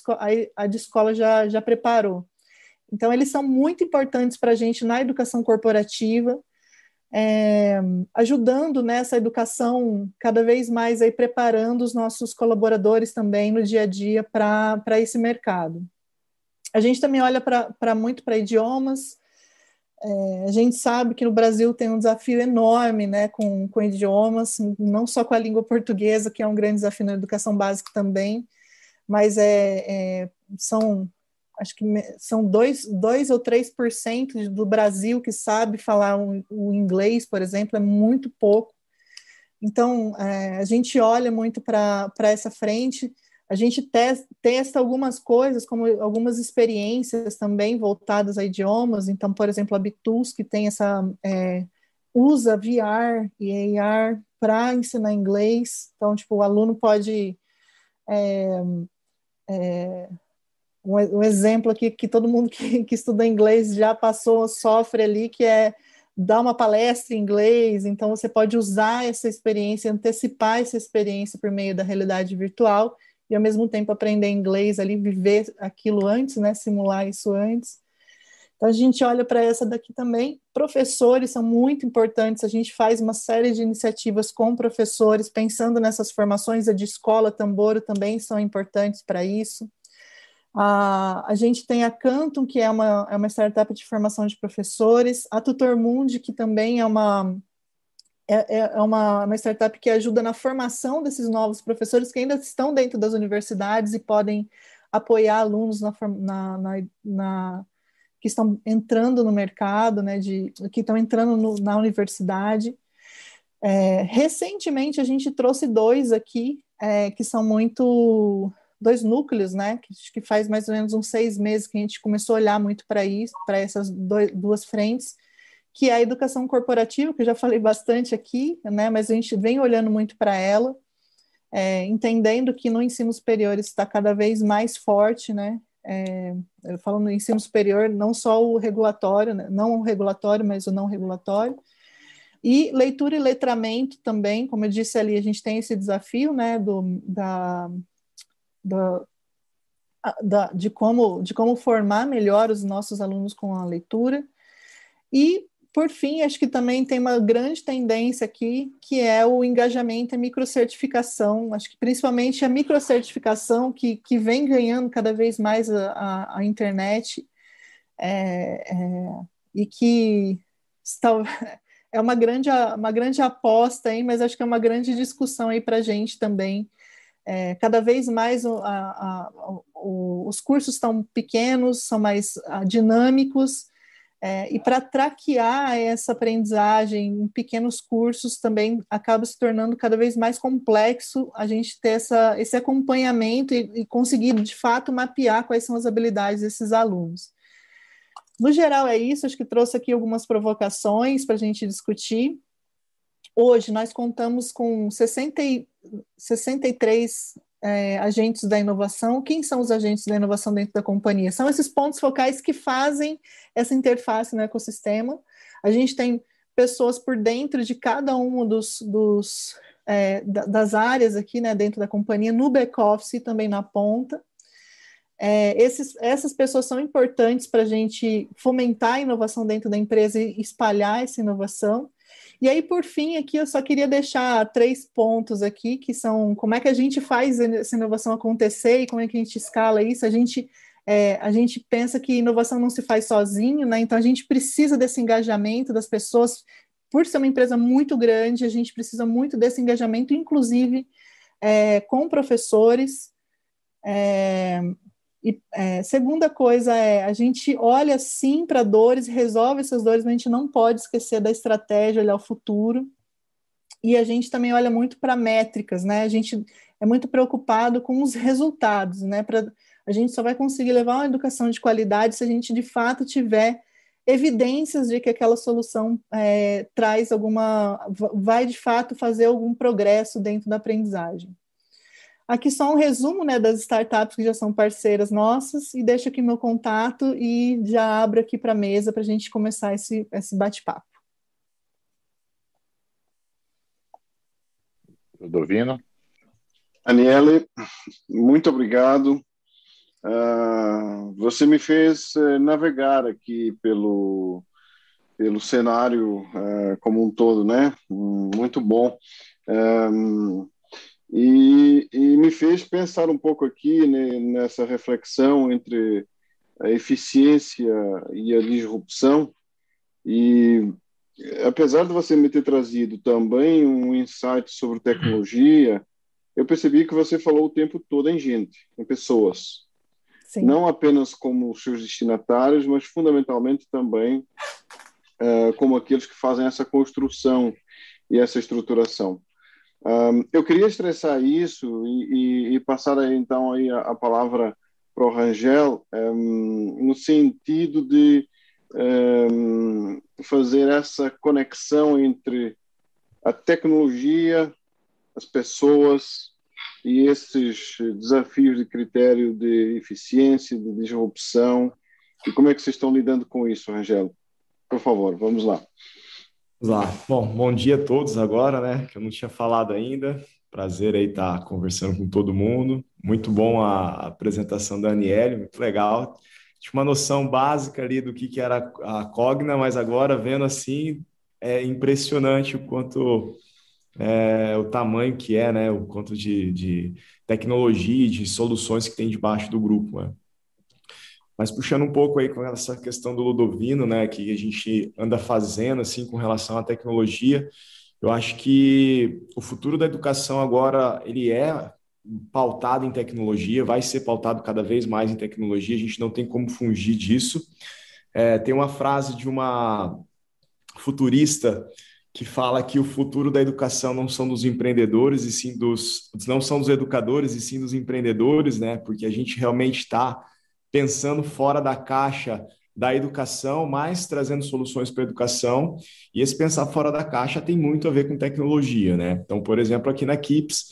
a, de escola já, já preparou. Então, eles são muito importantes para a gente na educação corporativa, é, ajudando nessa educação cada vez mais aí preparando os nossos colaboradores também no dia a dia para esse mercado. A gente também olha para muito para idiomas. É, a gente sabe que no Brasil tem um desafio enorme né, com, com idiomas, não só com a língua portuguesa, que é um grande desafio na educação básica também, mas é, é são acho que são 2 dois, ou 3% do Brasil que sabe falar o, inglês, por exemplo, é muito pouco. Então, é, a gente olha muito para essa frente, a gente te, testa algumas coisas, como algumas experiências também voltadas a idiomas. Então, por exemplo, a Bitus, que tem essa. É, usa VR e AR para ensinar inglês. Então, tipo, o aluno pode. É, é, um, um exemplo aqui que todo mundo que, que estuda inglês já passou, sofre ali, que é dar uma palestra em inglês, então você pode usar essa experiência, antecipar essa experiência por meio da realidade virtual e ao mesmo tempo aprender inglês ali, viver aquilo antes, né, simular isso antes. Então a gente olha para essa daqui também. Professores são muito importantes, a gente faz uma série de iniciativas com professores, pensando nessas formações, a de escola Tamboro também são importantes para isso. A, a gente tem a Canton, que é uma, é uma startup de formação de professores, a Tutor Mundi, que também é uma, é, é, é uma, uma startup que ajuda na formação desses novos professores que ainda estão dentro das universidades e podem apoiar alunos na, na, na, na que estão entrando no mercado, né, de, que estão entrando no, na universidade. É, recentemente a gente trouxe dois aqui é, que são muito dois núcleos, né? Que, que faz mais ou menos uns seis meses que a gente começou a olhar muito para isso, para essas dois, duas frentes, que é a educação corporativa, que eu já falei bastante aqui, né? Mas a gente vem olhando muito para ela, é, entendendo que no ensino superior está cada vez mais forte, né? É, eu falo no ensino superior, não só o regulatório, né? não o regulatório, mas o não regulatório. E leitura e letramento também, como eu disse ali, a gente tem esse desafio, né, do, da, da, da, de, como, de como formar melhor os nossos alunos com a leitura. E, por fim, acho que também tem uma grande tendência aqui, que é o engajamento e microcertificação. Acho que principalmente a microcertificação, que, que vem ganhando cada vez mais a, a, a internet, é, é, e que está, é uma grande, uma grande aposta, aí, mas acho que é uma grande discussão aí para a gente também, é, cada vez mais a, a, o, os cursos estão pequenos, são mais a, dinâmicos, é, e para traquear essa aprendizagem em pequenos cursos também acaba se tornando cada vez mais complexo a gente ter essa, esse acompanhamento e, e conseguir de fato mapear quais são as habilidades desses alunos. No geral, é isso. Acho que trouxe aqui algumas provocações para a gente discutir. Hoje, nós contamos com 60, 63 é, agentes da inovação. Quem são os agentes da inovação dentro da companhia? São esses pontos focais que fazem essa interface no ecossistema. A gente tem pessoas por dentro de cada um dos, dos é, das áreas aqui, né, dentro da companhia, no back-office e também na ponta. É, esses, essas pessoas são importantes para a gente fomentar a inovação dentro da empresa e espalhar essa inovação. E aí, por fim, aqui eu só queria deixar três pontos aqui, que são como é que a gente faz essa inovação acontecer e como é que a gente escala isso. A gente, é, a gente pensa que inovação não se faz sozinho, né? Então a gente precisa desse engajamento das pessoas. Por ser uma empresa muito grande, a gente precisa muito desse engajamento, inclusive é, com professores. É, e é, segunda coisa é a gente olha sim para dores, resolve essas dores, mas a gente não pode esquecer da estratégia, olhar o futuro. E a gente também olha muito para métricas, né? A gente é muito preocupado com os resultados, né? Pra, a gente só vai conseguir levar uma educação de qualidade se a gente de fato tiver evidências de que aquela solução é, traz alguma, vai de fato fazer algum progresso dentro da aprendizagem. Aqui só um resumo né, das startups que já são parceiras nossas e deixo aqui meu contato e já abro aqui para a mesa para a gente começar esse, esse bate-papo. Ludovino. Aniele, muito obrigado. Uh, você me fez uh, navegar aqui pelo, pelo cenário uh, como um todo, né? muito bom. Um, e, e, me fez pensar um pouco aqui né, nessa reflexão entre a eficiência e a disrupção. E apesar de você me ter trazido também um insight sobre tecnologia, eu percebi que você falou o tempo todo em gente, em pessoas. Sim. Não apenas como seus destinatários, mas fundamentalmente também uh, como aqueles que fazem essa construção e essa estruturação. Um, eu queria estressar isso e, e, e passar aí, então aí a, a palavra para o Rangel um, no sentido de um, fazer essa conexão entre a tecnologia, as pessoas e esses desafios de critério de eficiência, de disrupção. E como é que vocês estão lidando com isso, Rangel? Por favor, vamos lá. Vamos lá. Bom, bom dia a todos agora, né? Que eu não tinha falado ainda. Prazer aí estar conversando com todo mundo. Muito bom a apresentação da Aniele, muito legal. Tinha uma noção básica ali do que, que era a Cogna, mas agora vendo assim, é impressionante o quanto é, o tamanho que é, né? O quanto de, de tecnologia, de soluções que tem debaixo do grupo. Né? Mas puxando um pouco aí com essa questão do Ludovino, né, que a gente anda fazendo assim com relação à tecnologia, eu acho que o futuro da educação agora ele é pautado em tecnologia, vai ser pautado cada vez mais em tecnologia, a gente não tem como fugir disso. É, tem uma frase de uma futurista que fala que o futuro da educação não são dos empreendedores e sim dos não são dos educadores e sim dos empreendedores, né? Porque a gente realmente está pensando fora da caixa da educação, mas trazendo soluções para a educação. E esse pensar fora da caixa tem muito a ver com tecnologia, né? Então, por exemplo, aqui na Kips,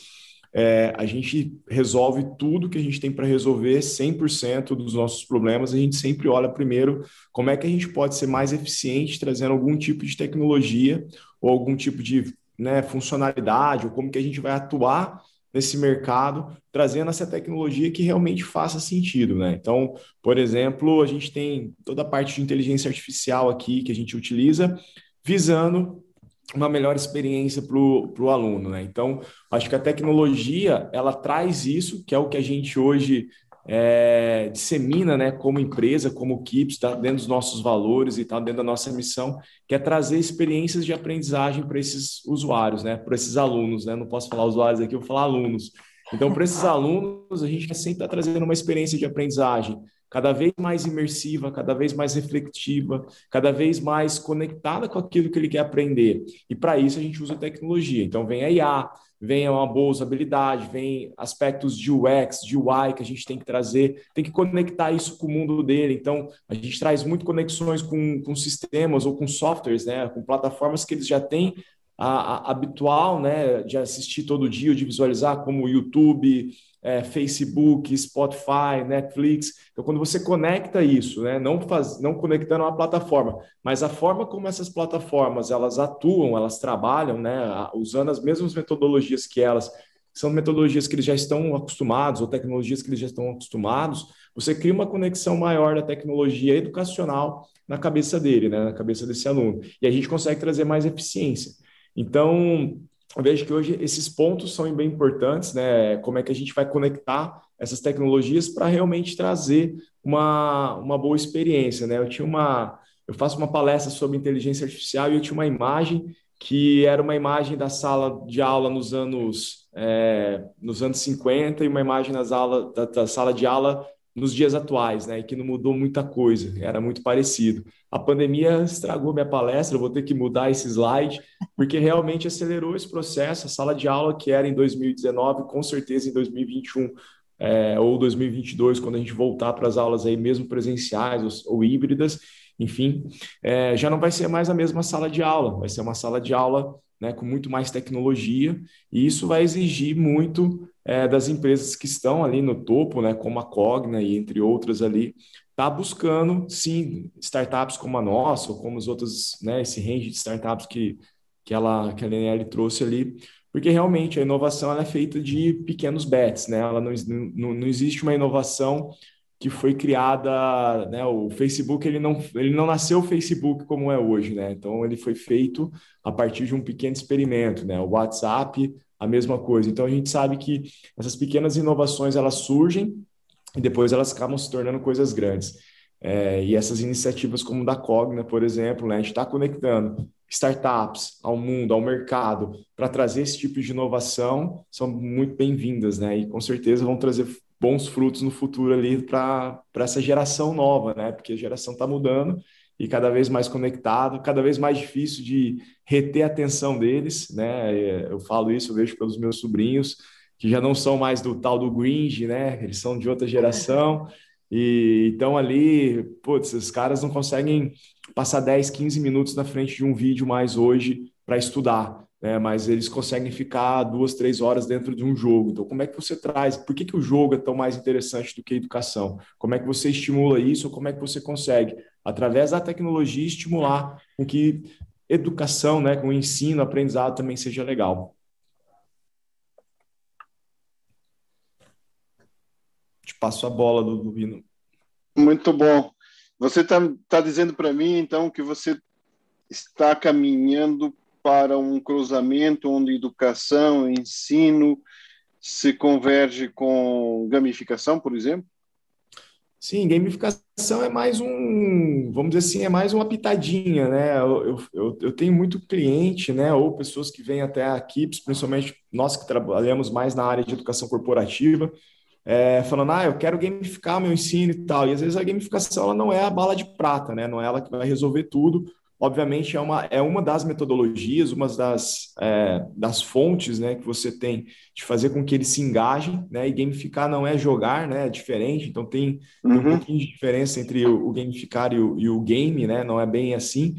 é, a gente resolve tudo que a gente tem para resolver, 100% dos nossos problemas. A gente sempre olha primeiro como é que a gente pode ser mais eficiente trazendo algum tipo de tecnologia ou algum tipo de né, funcionalidade, ou como que a gente vai atuar nesse mercado, trazendo essa tecnologia que realmente faça sentido, né? Então, por exemplo, a gente tem toda a parte de inteligência artificial aqui que a gente utiliza, visando uma melhor experiência para o aluno, né? Então, acho que a tecnologia ela traz isso, que é o que a gente hoje é, dissemina, né, como empresa, como Kips, está dentro dos nossos valores e está dentro da nossa missão, que é trazer experiências de aprendizagem para esses usuários, né, para esses alunos, né, não posso falar usuários aqui, eu vou falar alunos. Então, para esses alunos, a gente sempre está trazendo uma experiência de aprendizagem cada vez mais imersiva, cada vez mais reflexiva, cada vez mais conectada com aquilo que ele quer aprender. E para isso a gente usa tecnologia. Então, vem a IA, vem uma boa usabilidade, vem aspectos de UX, de UI que a gente tem que trazer, tem que conectar isso com o mundo dele. Então, a gente traz muito conexões com, com sistemas ou com softwares, né, com plataformas que eles já têm a, a, habitual, né, de assistir todo dia, de visualizar, como o YouTube, é, Facebook, Spotify, Netflix. Então, quando você conecta isso, né, não, faz, não conectando uma plataforma, mas a forma como essas plataformas elas atuam, elas trabalham, né, usando as mesmas metodologias que elas, são metodologias que eles já estão acostumados ou tecnologias que eles já estão acostumados, você cria uma conexão maior da tecnologia educacional na cabeça dele, né, na cabeça desse aluno. E a gente consegue trazer mais eficiência. Então, eu vejo que hoje esses pontos são bem importantes, né? Como é que a gente vai conectar essas tecnologias para realmente trazer uma, uma boa experiência, né? Eu tinha uma, eu faço uma palestra sobre inteligência artificial e eu tinha uma imagem que era uma imagem da sala de aula nos anos é, nos anos 50 e uma imagem das aula, da, da sala de aula nos dias atuais, né? Que não mudou muita coisa, era muito parecido. A pandemia estragou minha palestra, vou ter que mudar esse slide, porque realmente acelerou esse processo. A sala de aula que era em 2019, com certeza em 2021 é, ou 2022, quando a gente voltar para as aulas aí, mesmo presenciais ou, ou híbridas, enfim, é, já não vai ser mais a mesma sala de aula, vai ser uma sala de aula né, com muito mais tecnologia, e isso vai exigir muito é, das empresas que estão ali no topo, né, como a Cogna e entre outras ali, tá buscando, sim, startups como a nossa, ou como as outras, né, esse range de startups que, que, ela, que a LNL trouxe ali, porque realmente a inovação ela é feita de pequenos bets, né, ela não, não, não existe uma inovação que foi criada, né, o Facebook ele não, ele não nasceu o Facebook como é hoje, né? Então ele foi feito a partir de um pequeno experimento, né? O WhatsApp, a mesma coisa. Então a gente sabe que essas pequenas inovações elas surgem e depois elas acabam se tornando coisas grandes. É, e essas iniciativas como da Cogna, por exemplo, né, a gente está conectando startups ao mundo, ao mercado, para trazer esse tipo de inovação, são muito bem-vindas, né? E com certeza vão trazer bons frutos no futuro ali para essa geração nova, né? Porque a geração está mudando e cada vez mais conectado, cada vez mais difícil de reter a atenção deles, né? É, eu falo isso, eu vejo pelos meus sobrinhos, que já não são mais do tal do Gringe, né? Eles são de outra geração. E então ali, putz, esses caras não conseguem passar 10, 15 minutos na frente de um vídeo mais hoje para estudar né? mas eles conseguem ficar duas, três horas dentro de um jogo. Então, como é que você traz? Por que, que o jogo é tão mais interessante do que a educação? Como é que você estimula isso? Como é que você consegue, através da tecnologia, estimular com que educação, né, com o ensino, aprendizado também seja legal? Te passo a bola, Duvino. Muito bom. Você está tá dizendo para mim, então, que você está caminhando para um cruzamento onde educação, ensino se converge com gamificação, por exemplo? Sim, gamificação é mais um, vamos dizer assim, é mais uma pitadinha, né? Eu, eu, eu tenho muito cliente, né? Ou pessoas que vêm até aqui, principalmente nós que trabalhamos mais na área de educação corporativa, é, falando, ah, eu quero gamificar meu ensino e tal. E às vezes a gamificação ela não é a bala de prata, né? Não é ela que vai resolver tudo obviamente é uma, é uma das metodologias, uma das, é, das fontes né, que você tem de fazer com que eles se engajem, né? E gamificar não é jogar, né? É diferente, então tem, uhum. um pouquinho de diferença entre o, o gamificar e o, e o, game, né? Não é bem assim.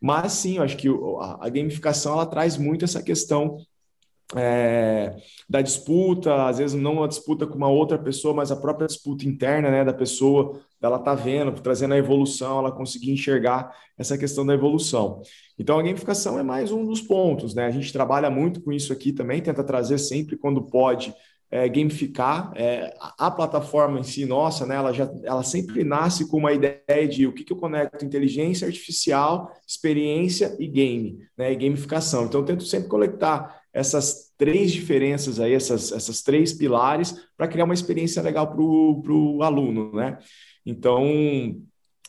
Mas sim, eu acho que a, a gamificação ela traz muito essa questão é, da disputa, às vezes não uma disputa com uma outra pessoa, mas a própria disputa interna né, da pessoa, dela tá vendo, trazendo a evolução, ela conseguir enxergar essa questão da evolução. Então a gamificação é mais um dos pontos, né? A gente trabalha muito com isso aqui também, tenta trazer sempre quando pode é, gamificar é, a plataforma em si, nossa, né? Ela já, ela sempre nasce com uma ideia de o que, que eu conecto inteligência artificial, experiência e game, né? E gamificação. Então eu tento sempre conectar essas três diferenças aí, essas, essas três pilares, para criar uma experiência legal para o aluno, né? Então,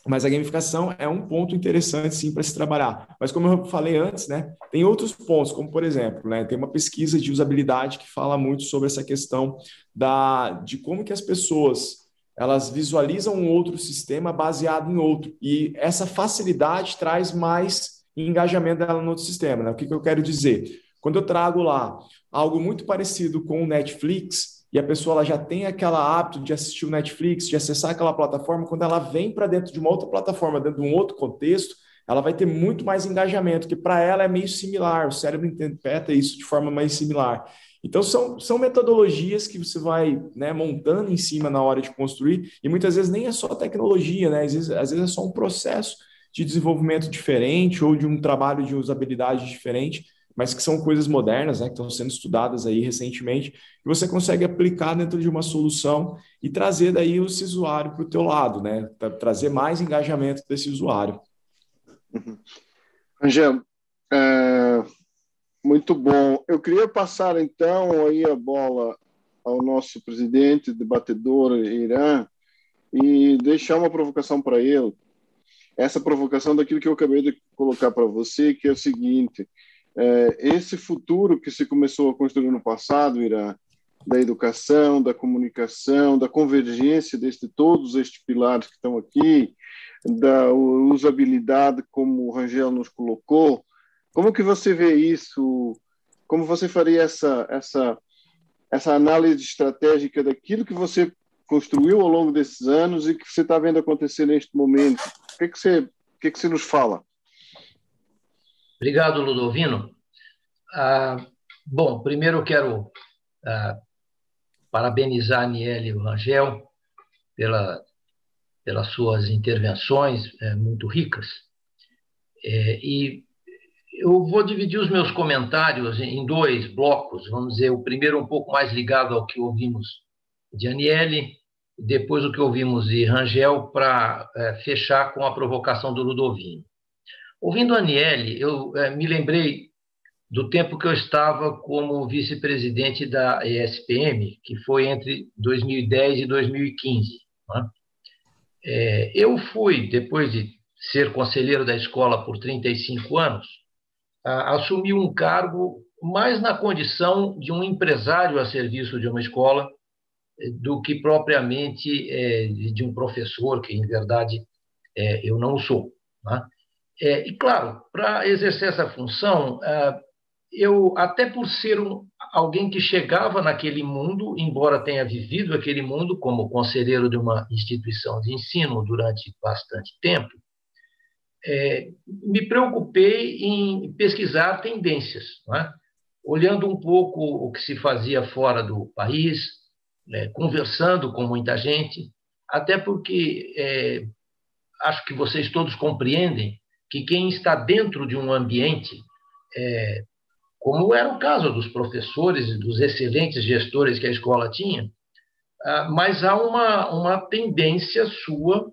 mas a gamificação é um ponto interessante sim para se trabalhar. Mas como eu falei antes, né, tem outros pontos, como por exemplo, né, tem uma pesquisa de usabilidade que fala muito sobre essa questão da de como que as pessoas elas visualizam um outro sistema baseado em outro e essa facilidade traz mais engajamento dela no outro sistema. Né? O que, que eu quero dizer? Quando eu trago lá algo muito parecido com o Netflix, e a pessoa ela já tem aquele hábito de assistir o Netflix, de acessar aquela plataforma, quando ela vem para dentro de uma outra plataforma, dentro de um outro contexto, ela vai ter muito mais engajamento, que para ela é meio similar, o cérebro interpreta isso de forma mais similar. Então, são, são metodologias que você vai né, montando em cima na hora de construir, e muitas vezes nem é só tecnologia, né? às, vezes, às vezes é só um processo de desenvolvimento diferente ou de um trabalho de usabilidade diferente mas que são coisas modernas, né, que estão sendo estudadas aí recentemente, que você consegue aplicar dentro de uma solução e trazer daí esse usuário para o teu lado, né, trazer mais engajamento desse usuário. Uhum. É, muito bom. Eu queria passar então aí a bola ao nosso presidente debatedor Irã e deixar uma provocação para ele. Essa provocação daquilo que eu acabei de colocar para você, que é o seguinte: é, esse futuro que se começou a construir no passado, Irã, da educação, da comunicação, da convergência de todos estes pilares que estão aqui, da usabilidade, como o Rangel nos colocou, como que você vê isso? Como você faria essa essa essa análise estratégica daquilo que você construiu ao longo desses anos e que você está vendo acontecer neste momento? O que, que você o que, que você nos fala? Obrigado, Ludovino. Ah, bom, primeiro eu quero ah, parabenizar a Aniele e o Rangel pela, pelas suas intervenções é, muito ricas. É, e eu vou dividir os meus comentários em dois blocos. Vamos dizer, o primeiro um pouco mais ligado ao que ouvimos de Aniele, depois o que ouvimos de Rangel, para é, fechar com a provocação do Ludovino. Ouvindo a Aniele, eu é, me lembrei do tempo que eu estava como vice-presidente da ESPM, que foi entre 2010 e 2015. Né? É, eu fui, depois de ser conselheiro da escola por 35 anos, a, assumi um cargo mais na condição de um empresário a serviço de uma escola é, do que propriamente é, de um professor, que em verdade é, eu não sou. Né? É, e claro, para exercer essa função, ah, eu, até por ser um, alguém que chegava naquele mundo, embora tenha vivido aquele mundo como conselheiro de uma instituição de ensino durante bastante tempo, é, me preocupei em pesquisar tendências, é? olhando um pouco o que se fazia fora do país, né, conversando com muita gente, até porque é, acho que vocês todos compreendem que quem está dentro de um ambiente é, como era o caso dos professores e dos excelentes gestores que a escola tinha, ah, mas há uma, uma tendência sua,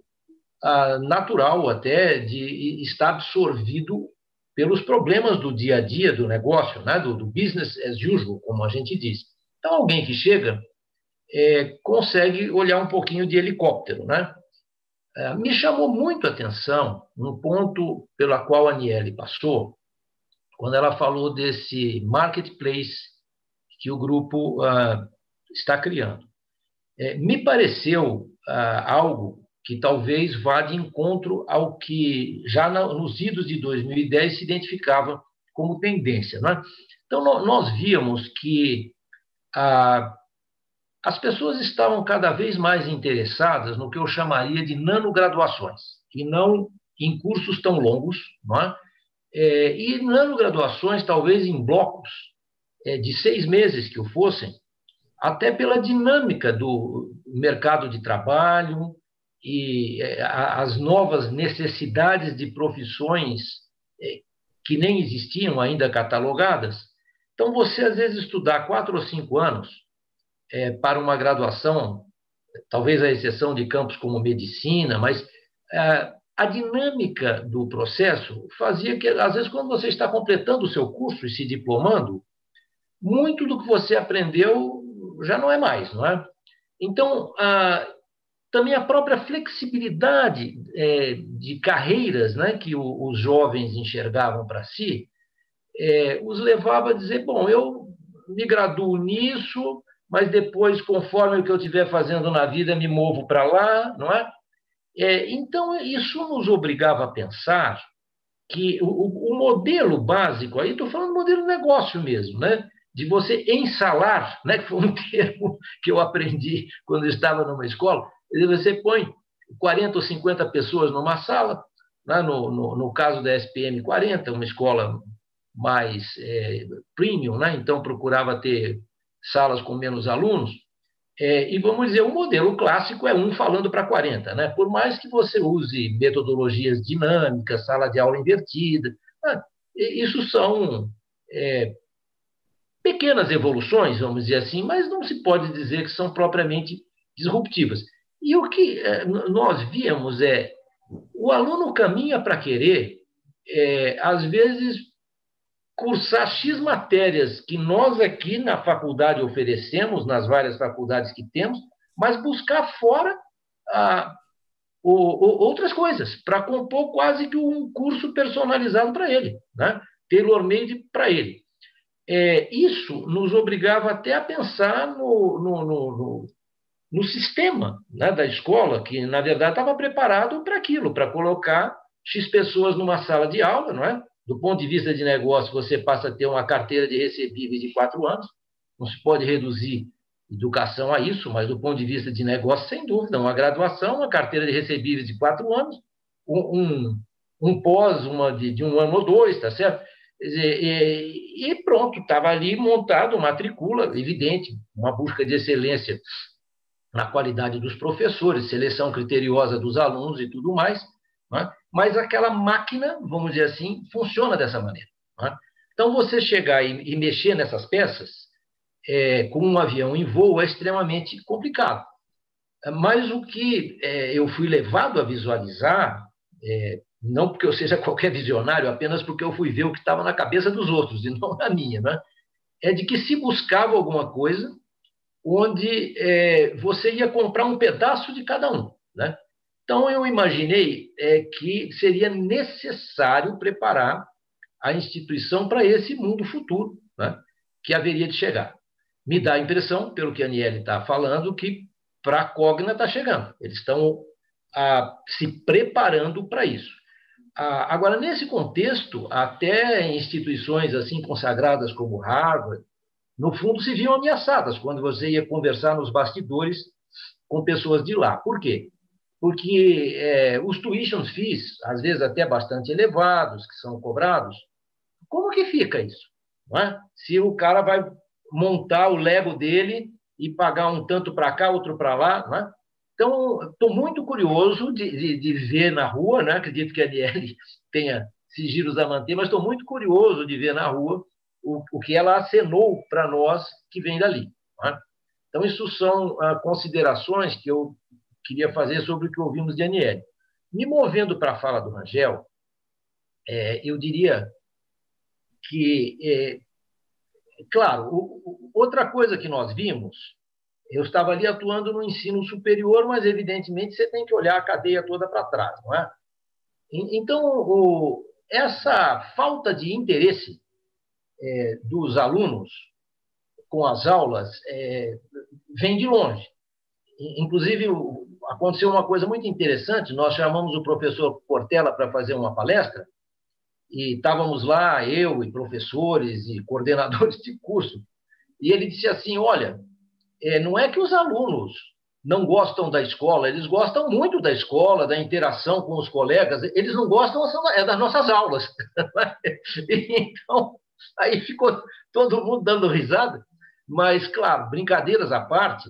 ah, natural até, de estar absorvido pelos problemas do dia a dia do negócio, né? do, do business as usual, como a gente diz. Então, alguém que chega é, consegue olhar um pouquinho de helicóptero. Né? É, me chamou muito a atenção um ponto pela qual a Aniele passou, quando ela falou desse marketplace que o grupo uh, está criando. É, me pareceu uh, algo que talvez vá de encontro ao que já na, nos idos de 2010 se identificava como tendência. Né? Então, no, nós víamos que uh, as pessoas estavam cada vez mais interessadas no que eu chamaria de nanograduações, e não em cursos tão longos, não é? É, e nanograduações, talvez em blocos é, de seis meses que o fossem, até pela dinâmica do mercado de trabalho e é, as novas necessidades de profissões é, que nem existiam ainda catalogadas. Então, você às vezes estudar quatro ou cinco anos é, para uma graduação, talvez a exceção de campos como medicina, mas é, a dinâmica do processo fazia que, às vezes, quando você está completando o seu curso e se diplomando, muito do que você aprendeu já não é mais, não é? Então, a, também a própria flexibilidade é, de carreiras né, que o, os jovens enxergavam para si, é, os levava a dizer: bom, eu me graduo nisso, mas depois, conforme o que eu estiver fazendo na vida, me movo para lá, não é? É, então, isso nos obrigava a pensar que o, o modelo básico, aí estou falando modelo de negócio mesmo, né? de você ensalar, né? que foi um termo que eu aprendi quando estava numa escola, você põe 40 ou 50 pessoas numa sala, né? no, no, no caso da SPM 40, uma escola mais é, premium, né? então procurava ter salas com menos alunos, é, e vamos dizer, o modelo clássico é um falando para 40, né? Por mais que você use metodologias dinâmicas, sala de aula invertida, ah, isso são é, pequenas evoluções, vamos dizer assim, mas não se pode dizer que são propriamente disruptivas. E o que é, nós víamos é o aluno caminha para querer, é, às vezes, cursar X matérias que nós aqui na faculdade oferecemos, nas várias faculdades que temos, mas buscar fora ah, o, o, outras coisas, para compor quase que um curso personalizado para ele, né? tailor-made para ele. É, isso nos obrigava até a pensar no, no, no, no sistema né, da escola, que, na verdade, estava preparado para aquilo, para colocar X pessoas numa sala de aula, não é? Do ponto de vista de negócio, você passa a ter uma carteira de recebíveis de quatro anos. Não se pode reduzir educação a isso, mas do ponto de vista de negócio, sem dúvida, uma graduação, uma carteira de recebíveis de quatro anos, um, um, pós, uma de, de, um ano ou dois, tá certo? E, e pronto, estava ali montado, matricula, evidente, uma busca de excelência na qualidade dos professores, seleção criteriosa dos alunos e tudo mais, né? Mas aquela máquina, vamos dizer assim, funciona dessa maneira. Né? Então, você chegar e, e mexer nessas peças é, com um avião em voo é extremamente complicado. Mas o que é, eu fui levado a visualizar, é, não porque eu seja qualquer visionário, apenas porque eu fui ver o que estava na cabeça dos outros e não na minha, né? é de que se buscava alguma coisa onde é, você ia comprar um pedaço de cada um. Né? Então, eu imaginei é, que seria necessário preparar a instituição para esse mundo futuro né? que haveria de chegar. Me dá a impressão, pelo que a Aniele está falando, que para a Cogna está chegando. Eles estão ah, se preparando para isso. Ah, agora, nesse contexto, até instituições assim consagradas como Harvard, no fundo, se viam ameaçadas quando você ia conversar nos bastidores com pessoas de lá. Por quê? Porque é, os tuition fees, às vezes até bastante elevados, que são cobrados, como que fica isso? É? Se o cara vai montar o Lego dele e pagar um tanto para cá, outro para lá, é? Então, estou muito curioso de, de, de, ver na rua, né? acredito que a Aniele tenha sigilos a manter, mas estou muito curioso de ver na rua o, o que ela acenou para nós que vem dali. É? Então, isso são ah, considerações que eu queria fazer sobre o que ouvimos de Aniele. Me movendo para a fala do Rangel, é, eu diria que, é, claro, o, outra coisa que nós vimos, eu estava ali atuando no ensino superior, mas evidentemente você tem que olhar a cadeia toda para trás, não é? Então, o, essa falta de interesse é, dos alunos com as aulas é, vem de longe. Inclusive, aconteceu uma coisa muito interessante. Nós chamamos o professor Portela para fazer uma palestra e estávamos lá, eu e professores e coordenadores de curso. E ele disse assim: Olha, é, não é que os alunos não gostam da escola, eles gostam muito da escola, da interação com os colegas, eles não gostam é das nossas aulas. então, Aí ficou todo mundo dando risada, mas, claro, brincadeiras à parte,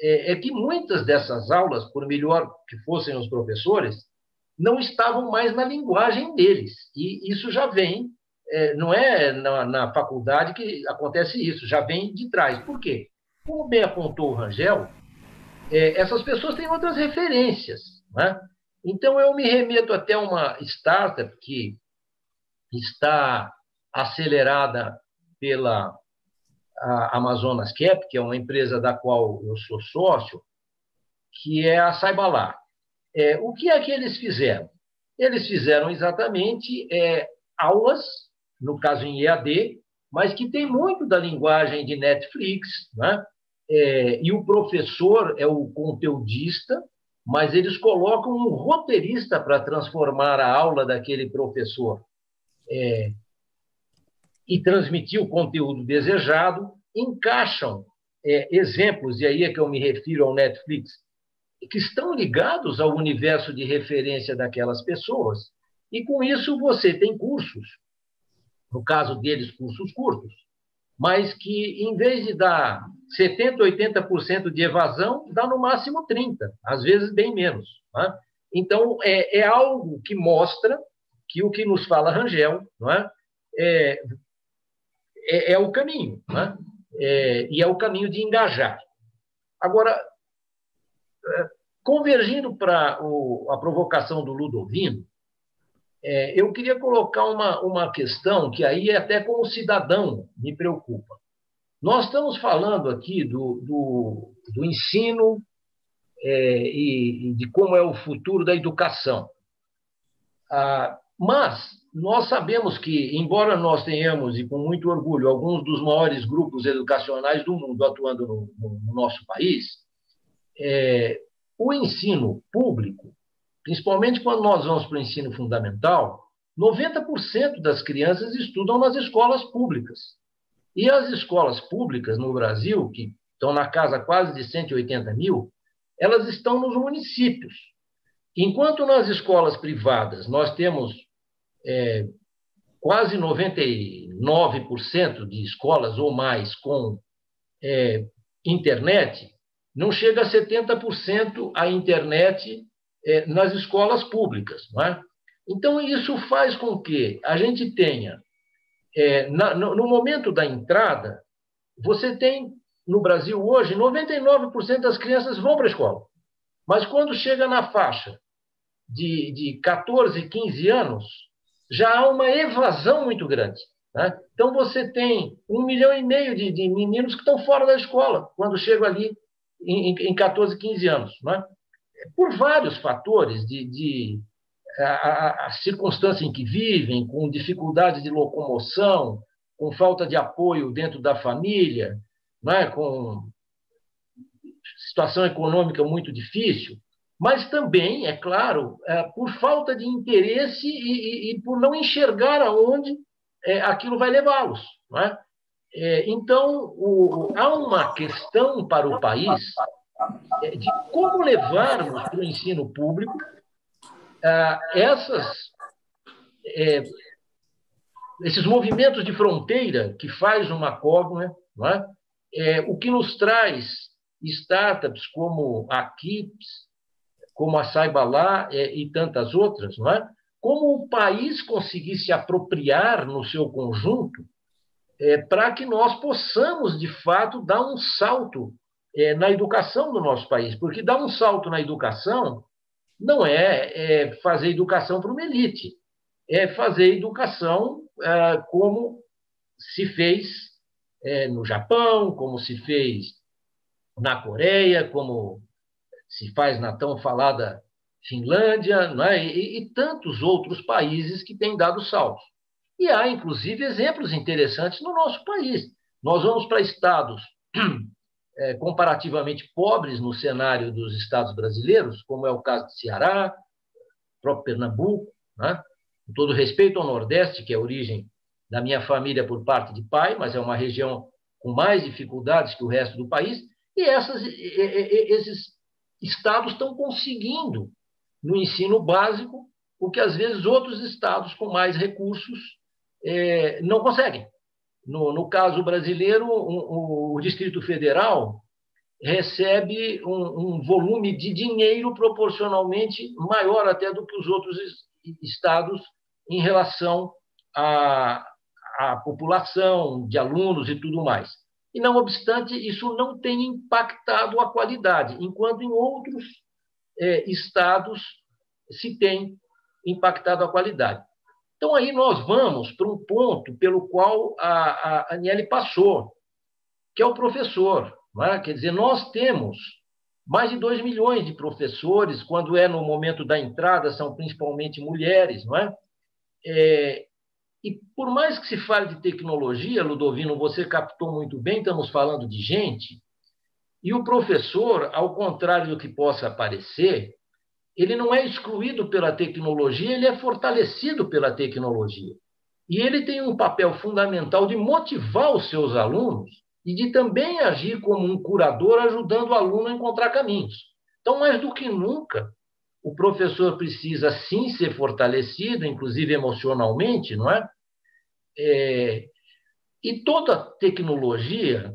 é, é que muitas dessas aulas, por melhor que fossem os professores, não estavam mais na linguagem deles. E isso já vem, é, não é na, na, faculdade que acontece isso, já vem de trás. Por quê? Como bem apontou o Rangel, é, essas pessoas têm outras referências. Né? Então, eu me remeto até uma startup que está acelerada pela Amazonas Cap, que é uma empresa da qual eu sou sócio, que é a Saibalá. É, o que é que eles fizeram? Eles fizeram exatamente é, aulas, no caso em EAD, mas que tem muito da linguagem de Netflix, né? É, e o professor é o conteudista, mas eles colocam um roteirista para transformar a aula daquele professor. É, e transmitir o conteúdo desejado, encaixam é, exemplos, e aí é que eu me refiro ao Netflix, que estão ligados ao universo de referência daquelas pessoas. E com isso você tem cursos, no caso deles, cursos curtos, mas que em vez de dar 70%, 80% de evasão, dá no máximo 30%, às vezes bem menos. Né? Então, é, é, algo que mostra que o que nos fala Rangel não é? é é, é o caminho, né? É, e é o caminho de engajar. Agora, é, convergindo para a provocação do Ludovino, é, eu queria colocar uma, uma questão que aí até como cidadão me preocupa. Nós estamos falando aqui do, do, do ensino é, e, e, de como é o futuro da educação. Ah, mas nós sabemos que, embora nós tenhamos, e com muito orgulho, alguns dos maiores grupos educacionais do mundo atuando no, no nosso país, é, o ensino público, principalmente quando nós vamos para o ensino fundamental, 90% das crianças estudam nas escolas públicas. E as escolas públicas no Brasil, que estão na casa quase de 180 mil, elas estão nos municípios. Enquanto nas escolas privadas nós temos é, quase 99% de escolas ou mais com é, internet, não chega a 70% a internet é, nas escolas públicas. Não é? Então, isso faz com que a gente tenha, é, na, no, momento da entrada, você tem no Brasil hoje, 99% das crianças vão para a escola. Mas quando chega na faixa de, de 14, 15 anos, já há uma evasão muito grande. Né? Então, você tem um milhão e meio de, de, meninos que estão fora da escola quando chegam ali em, em 14, 15 anos. Né? Por vários fatores de, de a, a, circunstância em que vivem, com dificuldade de locomoção, com falta de apoio dentro da família, né, com situação econômica muito difícil, mas também, é claro, é, por falta de interesse e, e, e, por não enxergar aonde é, aquilo vai levá-los. É? então, o, há uma questão para o país de como levarmos para o ensino público essas, esses movimentos de fronteira que faz uma Cogna, o que nos traz startups como a Kips, como a Saibalá é, e tantas outras, não é? como o país conseguir se apropriar no seu conjunto é, para que nós possamos, de fato, dar um salto é, na educação do nosso país. Porque dar um salto na educação não é, é fazer educação para uma elite, é fazer educação é, como se fez é, no Japão, como se fez na Coreia, como se faz na tão falada Finlândia, é? e, e, tantos outros países que têm dado saltos. E há, inclusive, exemplos interessantes no nosso país. Nós vamos para estados é, comparativamente pobres no cenário dos estados brasileiros, como é o caso de Ceará, próprio Pernambuco, né? com todo respeito ao Nordeste, que é a origem da minha família por parte de pai, mas é uma região com mais dificuldades que o resto do país, e essas, esses estados estão conseguindo, no ensino básico, o que às vezes outros estados com mais recursos é, não conseguem. No, no, caso brasileiro, um, o Distrito Federal recebe um, um, volume de dinheiro proporcionalmente maior até do que os outros estados em relação a, a população de alunos e tudo mais. E, não obstante, isso não tem impactado a qualidade, enquanto em outros é, estados se tem impactado a qualidade. Então, aí nós vamos para um ponto pelo qual a, a Aniele passou, que é o professor. É? Quer dizer, nós temos mais de 2 milhões de professores, quando é no momento da entrada, são principalmente mulheres, não é? é e por mais que se fale de tecnologia, Ludovino, você captou muito bem, estamos falando de gente, e o professor, ao contrário do que possa parecer, ele não é excluído pela tecnologia, ele é fortalecido pela tecnologia. E ele tem um papel fundamental de motivar os seus alunos e de também agir como um curador, ajudando o aluno a encontrar caminhos. Então, mais do que nunca, o professor precisa sim ser fortalecido, inclusive emocionalmente, não é? é e toda tecnologia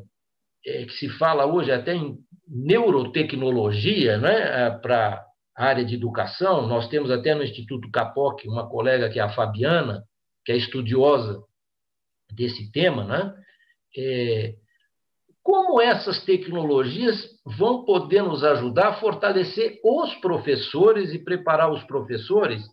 é, que se fala hoje até em neurotecnologia, né, para a área de educação, nós temos até no Instituto Capoc uma colega que é a Fabiana, que é estudiosa desse tema, né? É, como essas tecnologias vão poder nos ajudar a fortalecer os professores e preparar os professores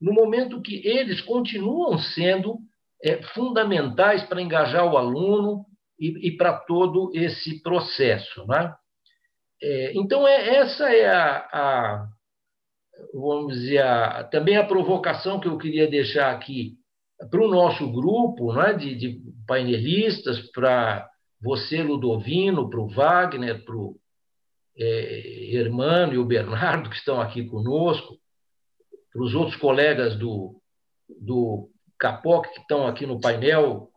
no momento que eles continuam sendo é, fundamentais para engajar o aluno e, e para todo esse processo. Né? É, então, é, essa é a, a, vamos dizer, a, também a provocação que eu queria deixar aqui para o nosso grupo né, de, de painelistas, para você, Ludovino, para o Wagner, para o é, Hermano e o Bernardo, que estão aqui conosco, para os outros colegas do, do Capoc, que estão aqui no painel,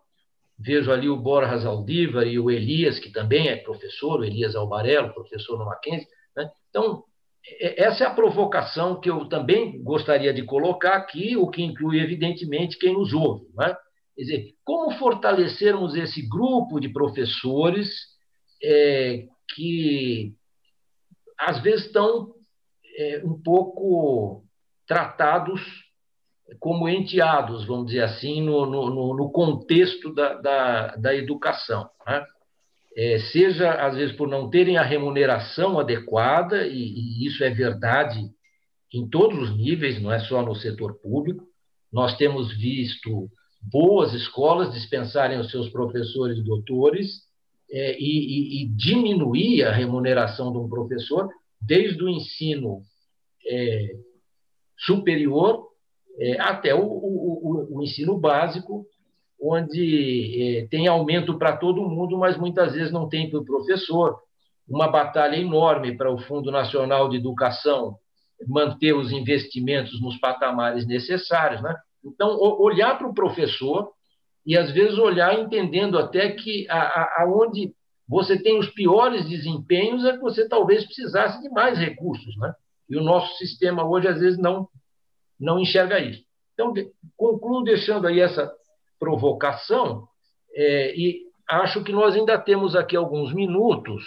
vejo ali o Borjas Aldiva e o Elias, que também é professor, o Elias Albarello, professor no Mackenzie. Né? Então, essa é a provocação que eu também gostaria de colocar aqui, o que inclui, evidentemente, quem nos ouve. Né? Quer dizer, como fortalecermos esse grupo de professores é, que, às vezes, estão é, um pouco tratados como enteados, vamos dizer assim, no, no, no contexto da, da, da educação. Né? É, seja, às vezes, por não terem a remuneração adequada, e, e, isso é verdade em todos os níveis, não é só no setor público. Nós temos visto boas escolas dispensarem os seus professores doutores é, e, e, e, diminuir a remuneração de um professor desde o ensino é, superior é, até o, o, o, ensino básico, onde é, tem aumento para todo mundo, mas muitas vezes não tem para o professor. Uma batalha enorme para o Fundo Nacional de Educação manter os investimentos nos patamares necessários. Né? Então, olhar para o professor e, às vezes, olhar entendendo até que aonde você tem os piores desempenhos é que você talvez precisasse de mais recursos. Né? E o nosso sistema hoje, às vezes, não, não enxerga isso. Então, concluo deixando aí essa provocação é, e acho que nós ainda temos aqui alguns minutos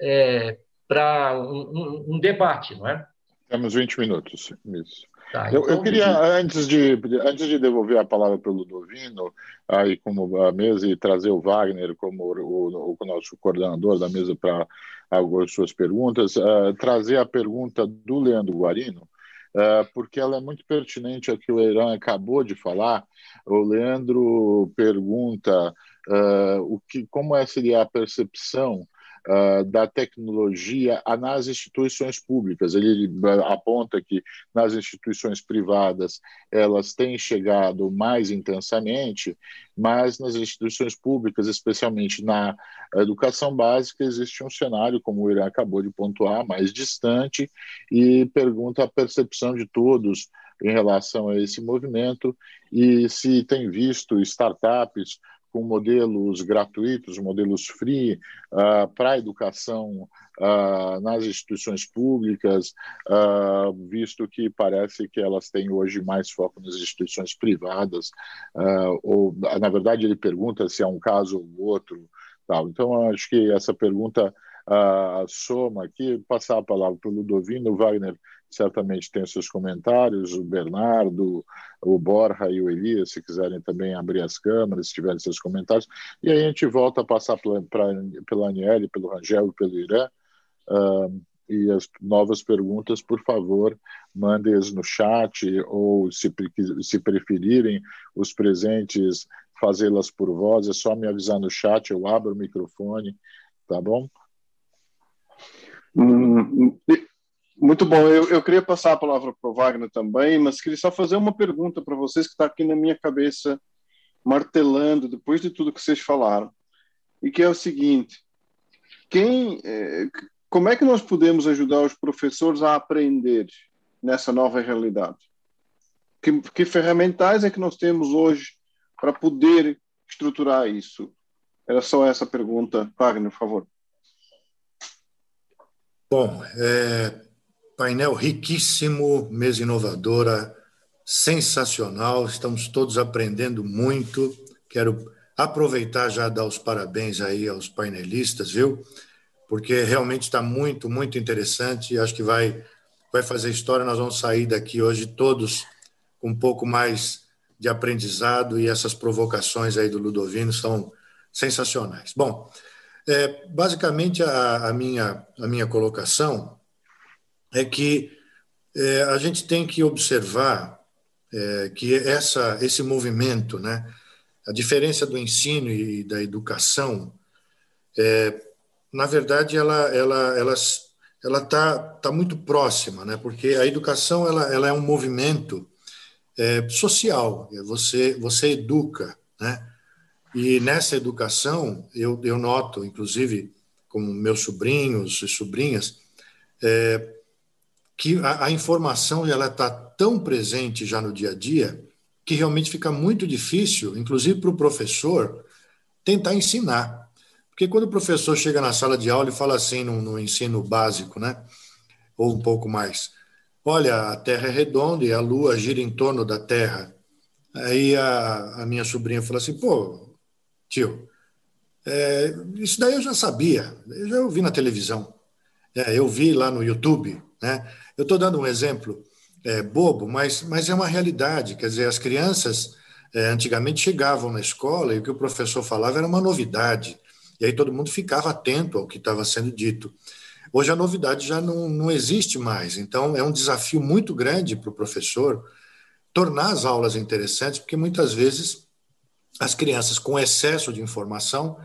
é, para um, um, um, debate, não é? Temos 20 minutos, isso. Tá, então, eu, eu, queria, antes de, antes de devolver a palavra para o Ludovino, aí como a mesa, e trazer o Wagner como o, o, o nosso coordenador da mesa para algumas suas perguntas, uh, trazer a pergunta do Leandro Guarino, uh, porque ela é muito pertinente ao que o Leirão acabou de falar. O Leandro pergunta uh, o que, como é, seria a percepção uh, da tecnologia nas instituições públicas. Ele aponta que nas instituições privadas elas têm chegado mais intensamente, mas nas instituições públicas, especialmente na educação básica, existe um cenário, como o Irã acabou de pontuar, mais distante, e pergunta a percepção de todos em relação a esse movimento e se tem visto startups com modelos gratuitos, modelos free uh, para a educação uh, nas instituições públicas, uh, visto que parece que elas têm hoje mais foco nas instituições privadas, ou na verdade ele pergunta se é um caso ou outro, tal. Então acho que essa pergunta soma aqui, passar a palavra para o Ludovino Wagner certamente tem seus comentários, o Bernardo, o Borja e o Elias, se quiserem também abrir as câmeras, se tiverem seus comentários, e aí a gente volta a passar pela, pra, pela Aniele, pelo Rangel e pelo Irã, uh, e as novas perguntas, por favor, mandem-as no chat, ou se, se preferirem, os presentes, fazê-las por voz, é só me avisar no chat, eu abro o microfone, tá bom? Hum, muito bom. Eu, eu queria passar a palavra para o Wagner também, mas queria só fazer uma pergunta para vocês que está aqui na minha cabeça, martelando depois de tudo que vocês falaram, e que é o seguinte: quem, é, como é que nós podemos ajudar os professores a aprender nessa nova realidade? Que, que ferramentais é que nós temos hoje para poder estruturar isso? Era só essa pergunta, Wagner, por favor. Bom, é, Painel riquíssimo, mesa inovadora, sensacional. Estamos todos aprendendo muito. Quero aproveitar já dar os parabéns aí aos painelistas, viu? Porque realmente está muito, muito interessante. Acho que vai, vai fazer história. Nós vamos sair daqui hoje todos com um pouco mais de aprendizado e essas provocações aí do Ludovino são sensacionais. Bom, é, basicamente a, a, minha, a minha colocação é que é, a gente tem que observar é, que essa, esse movimento, né, a diferença do ensino e da educação, é, na verdade, ela ela ela ela está tá muito próxima, né? Porque a educação ela, ela é um movimento é, social. Você você educa, né? E nessa educação eu, eu noto, inclusive, com meus sobrinhos e sobrinhas, é, que a, a informação ela está tão presente já no dia a dia que realmente fica muito difícil, inclusive para o professor, tentar ensinar. Porque quando o professor chega na sala de aula e fala assim no, no ensino básico, né? ou um pouco mais. Olha, a Terra é redonda e a Lua gira em torno da Terra. Aí a, a minha sobrinha falou assim: pô, tio, é, isso daí eu já sabia, eu já ouvi na televisão, é, eu vi lá no YouTube. Né? Eu estou dando um exemplo é, bobo, mas, mas é uma realidade. Quer dizer, as crianças é, antigamente chegavam na escola e o que o professor falava era uma novidade. E aí todo mundo ficava atento ao que estava sendo dito. Hoje a novidade já não, não existe mais, então é um desafio muito grande para o professor tornar as aulas interessantes, porque muitas vezes as crianças, com excesso de informação,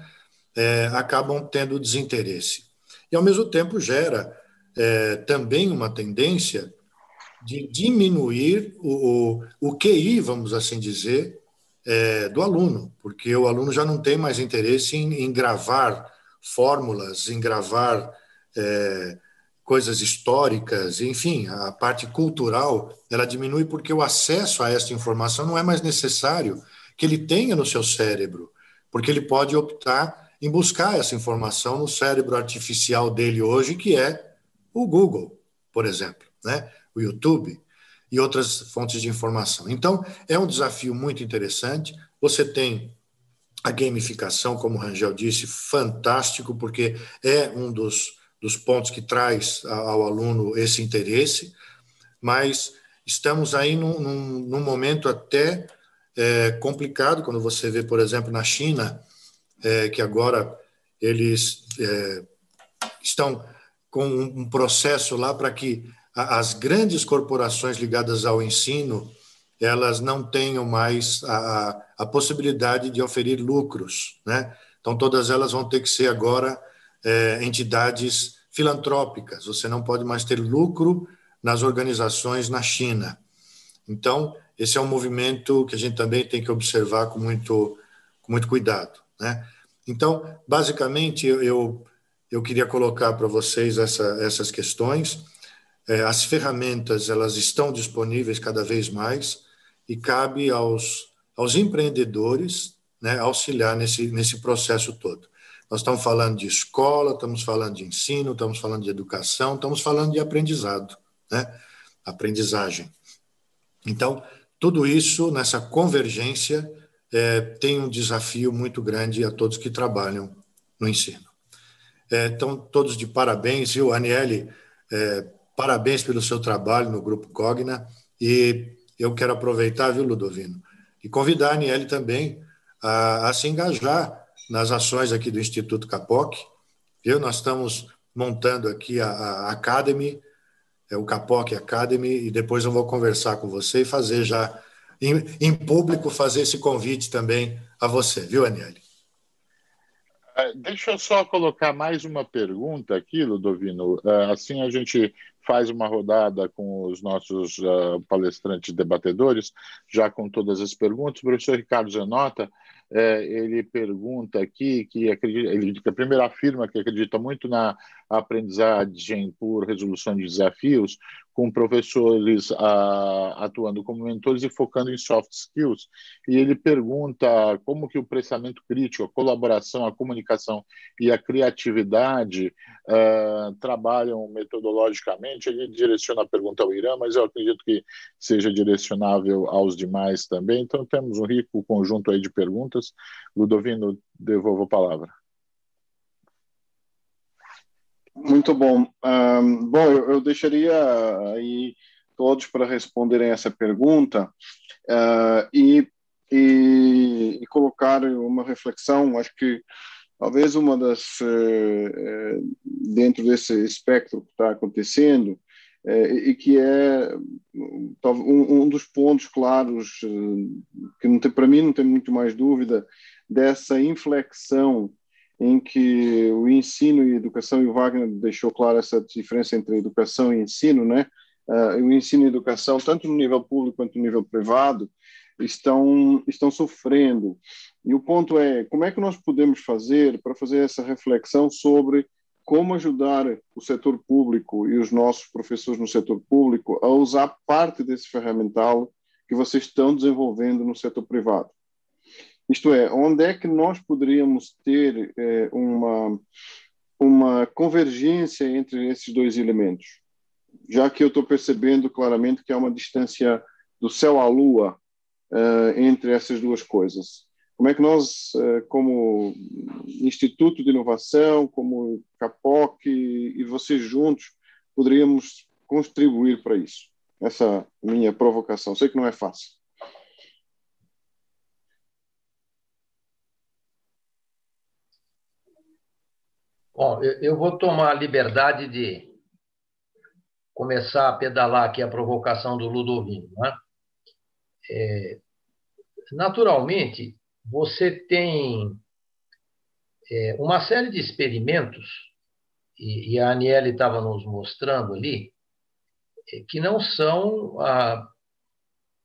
é, acabam tendo desinteresse. E, ao mesmo tempo, gera é, também uma tendência de diminuir o, o, o QI, vamos assim dizer, é, do aluno, porque o aluno já não tem mais interesse em, em gravar fórmulas, em gravar é, coisas históricas, enfim, a parte cultural, ela diminui porque o acesso a esta informação não é mais necessário que ele tenha no seu cérebro, porque ele pode optar em buscar essa informação no cérebro artificial dele hoje, que é o Google, por exemplo, né? o YouTube e outras fontes de informação. Então, é um desafio muito interessante. Você tem a gamificação, como o Rangel disse, fantástico, porque é um dos, dos pontos que traz ao aluno esse interesse, mas estamos aí num, num, num momento até é, complicado, quando você vê, por exemplo, na China, é, que agora eles é, estão com um processo lá para que as grandes corporações ligadas ao ensino elas não tenham mais a, a possibilidade de oferir lucros, né? Então todas elas vão ter que ser agora é, entidades filantrópicas. Você não pode mais ter lucro nas organizações na China. Então esse é um movimento que a gente também tem que observar com muito com muito cuidado, né? Então basicamente eu eu queria colocar para vocês essa, essas questões é, as ferramentas elas estão disponíveis cada vez mais e cabe aos, aos empreendedores né, auxiliar nesse, nesse processo todo. Nós estamos falando de escola, estamos falando de ensino, estamos falando de educação, estamos falando de aprendizado, né? aprendizagem. Então, tudo isso, nessa convergência, é, tem um desafio muito grande a todos que trabalham no ensino. É, então, todos de parabéns, viu, Aniele? É, Parabéns pelo seu trabalho no Grupo Cogna e eu quero aproveitar, viu, Ludovino, e convidar a Aniele também a, a se engajar nas ações aqui do Instituto Capoc. Eu, nós estamos montando aqui a, a Academy, é o Capoc Academy, e depois eu vou conversar com você e fazer já, em, em público, fazer esse convite também a você, viu, Aniele? É, deixa eu só colocar mais uma pergunta aqui, Ludovino. É, assim a gente faz uma rodada com os nossos uh, palestrantes debatedores, já com todas as perguntas. O professor Ricardo Zanota, é, ele pergunta aqui que acredita, ele primeiro afirma que acredita muito na aprendizagem por resolução de desafios, com professores ah, atuando como mentores e focando em soft skills. E ele pergunta como que o pensamento crítico, a colaboração, a comunicação e a criatividade ah, trabalham metodologicamente. Ele direciona a pergunta ao Irã, mas eu acredito que seja direcionável aos demais também. Então temos um rico conjunto aí de perguntas. Ludovino, devolvo a palavra. Muito bom. Um, bom, eu, eu, deixaria aí todos para responderem essa pergunta uh, e, e, e, colocar uma reflexão. Acho que talvez uma das uh, dentro desse espectro que está acontecendo e que é um, um dos pontos claros que para mim não tem muito mais dúvida dessa inflexão em que o ensino e educação, e o Wagner deixou claro essa diferença entre educação e ensino, né? Uh, o ensino e educação, tanto no nível público quanto no nível privado, estão, estão sofrendo. E o ponto é, como é que nós podemos fazer para fazer essa reflexão sobre como ajudar o setor público e os nossos professores no setor público a usar parte desse ferramental que vocês estão desenvolvendo no setor privado? Isto é, onde é que nós poderíamos ter é, uma, uma convergência entre esses dois elementos? já que eu estou percebendo claramente que há uma distância do céu à lua uh, entre essas duas coisas. Como é que nós, uh, como Instituto de Inovação, como CAPOC e, e vocês juntos, poderíamos contribuir para isso? Essa minha provocação. Sei que não é fácil. Bom, eu vou tomar a liberdade de começar a pedalar aqui a provocação do Ludovino. Né? É, naturalmente, você tem é, uma série de experimentos, e, e a Aniele estava nos mostrando ali, é, que não são a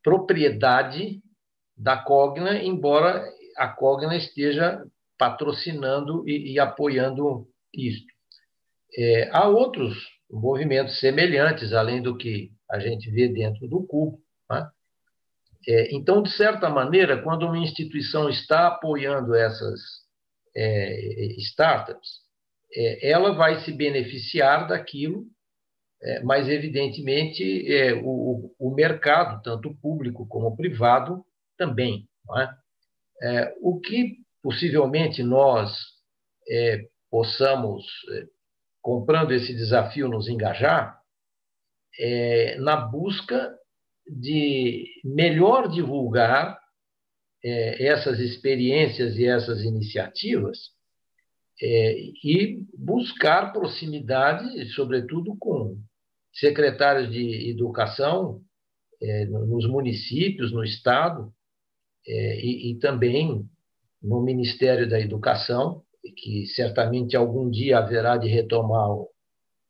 propriedade da Cogna, embora a Cogna esteja patrocinando e, e apoiando isto. É, há outros movimentos semelhantes, além do que a gente vê dentro do cubo. Né? É, então, de certa maneira, quando uma instituição está apoiando essas é, startups, é, ela vai se beneficiar daquilo, é, mas, evidentemente, é, o, o, mercado, tanto público como privado, também. É? o que possivelmente nós possamos, eh, comprando esse desafio, nos engajar é, na busca de melhor divulgar é, essas experiências e essas iniciativas é, e buscar proximidade, sobretudo com secretários de educação é, nos municípios, no Estado é, e, e também no Ministério da Educação, que certamente algum dia haverá de retomar o,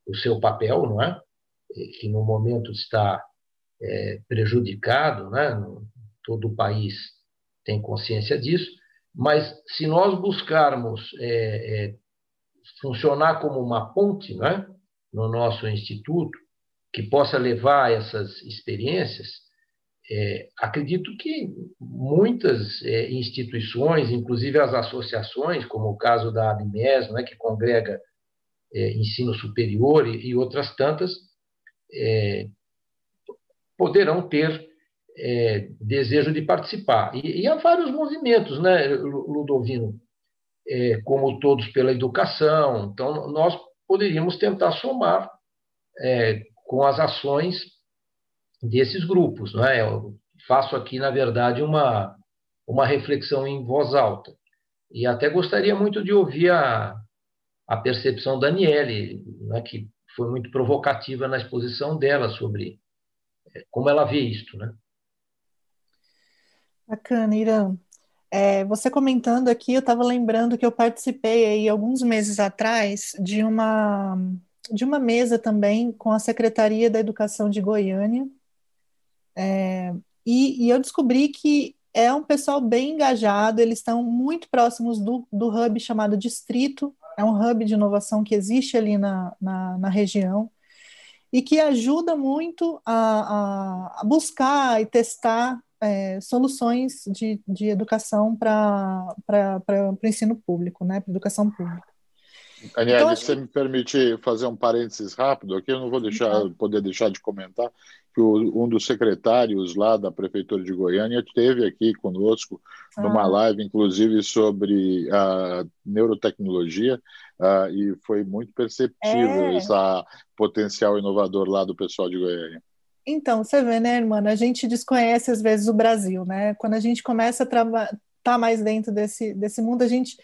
o seu papel, não é? que no momento está é, prejudicado, né? todo o país tem consciência disso, mas se nós buscarmos é, é, funcionar como uma ponte né? no nosso instituto, que possa levar essas experiências, é, acredito que muitas é, instituições, inclusive as associações, como o caso da ABMES, né, que congrega é, ensino superior e, e outras tantas, é, poderão ter é, desejo de participar. E, e, há vários movimentos, né, Ludovino, é, como todos pela educação. Então, nós poderíamos tentar somar com as ações desses grupos. Não é? Eu faço aqui, na verdade, uma, uma reflexão em voz alta. E até gostaria muito de ouvir a, a percepção da Daniele, né, que foi muito provocativa na exposição dela sobre é, como ela vê isto. Né? Bacana, Irã. É, você comentando aqui, eu estava lembrando que eu participei aí alguns meses atrás de uma de uma mesa também com a Secretaria da Educação de Goiânia, é, e, e, eu descobri que é um pessoal bem engajado, eles estão muito próximos do, do hub chamado Distrito, é um hub de inovação que existe ali na, na, na região e que ajuda muito a, a buscar e testar é, soluções de, de educação para o ensino público, né, para educação pública. Daniela, então, se você que... me permite fazer um parênteses rápido aqui, eu não vou deixar, poder deixar de comentar que o, um dos secretários lá da Prefeitura de Goiânia esteve aqui conosco ah. numa live, inclusive, sobre a neurotecnologia, uh, e foi muito perceptível é. esse potencial inovador lá do pessoal de Goiânia. Então, você vê, né, irmã? A gente desconhece às vezes o Brasil, né? Quando a gente começa a estar tá mais dentro desse, desse mundo, a gente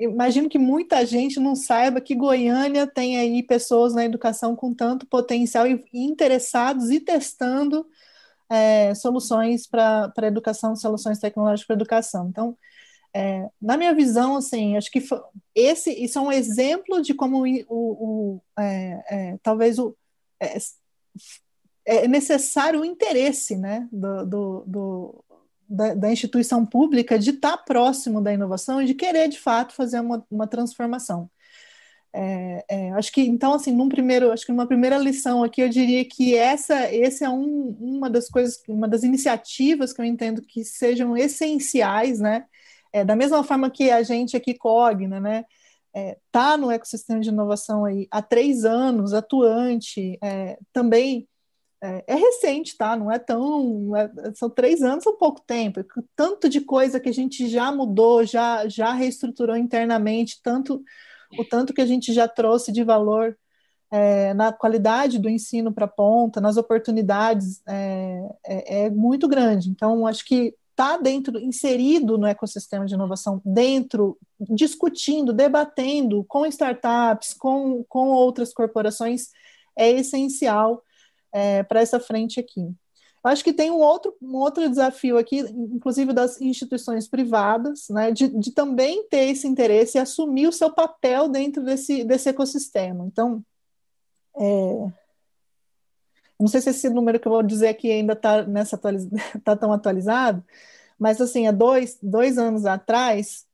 imagino que muita gente não saiba que Goiânia tem aí pessoas na educação com tanto potencial e interessados e testando é, soluções para a educação, soluções tecnológicas para a educação. Então, é, na minha visão, assim, acho que esse isso é um exemplo de como o, o é, é, talvez o é, é necessário o interesse, né, do, do, do da, da, instituição pública de estar próximo da inovação e de querer, de fato, fazer uma, uma transformação. É, é, acho que, então, assim, num primeiro, acho que uma primeira lição aqui, eu diria que essa, esse é um, uma das coisas, uma das iniciativas que eu entendo que sejam essenciais, né? É, da mesma forma que a gente aqui cogna, né? é, tá no ecossistema de inovação aí há três anos, atuante, é, também é, é, recente, tá? Não é tão. É, são três anos, é pouco tempo. Tanto de coisa que a gente já mudou, já, já reestruturou internamente, tanto o tanto que a gente já trouxe de valor é, na qualidade do ensino para a ponta, nas oportunidades, é, é, é, muito grande. Então, acho que está dentro, inserido no ecossistema de inovação, dentro, discutindo, debatendo com startups, com, com outras corporações, é essencial é, para essa frente aqui. Eu acho que tem um outro, um outro desafio aqui, inclusive das instituições privadas, né, de, de também ter esse interesse e assumir o seu papel dentro desse, desse ecossistema. Então, é, não sei se esse número que eu vou dizer aqui ainda está tá tão atualizado, mas assim, há dois, dois anos atrás,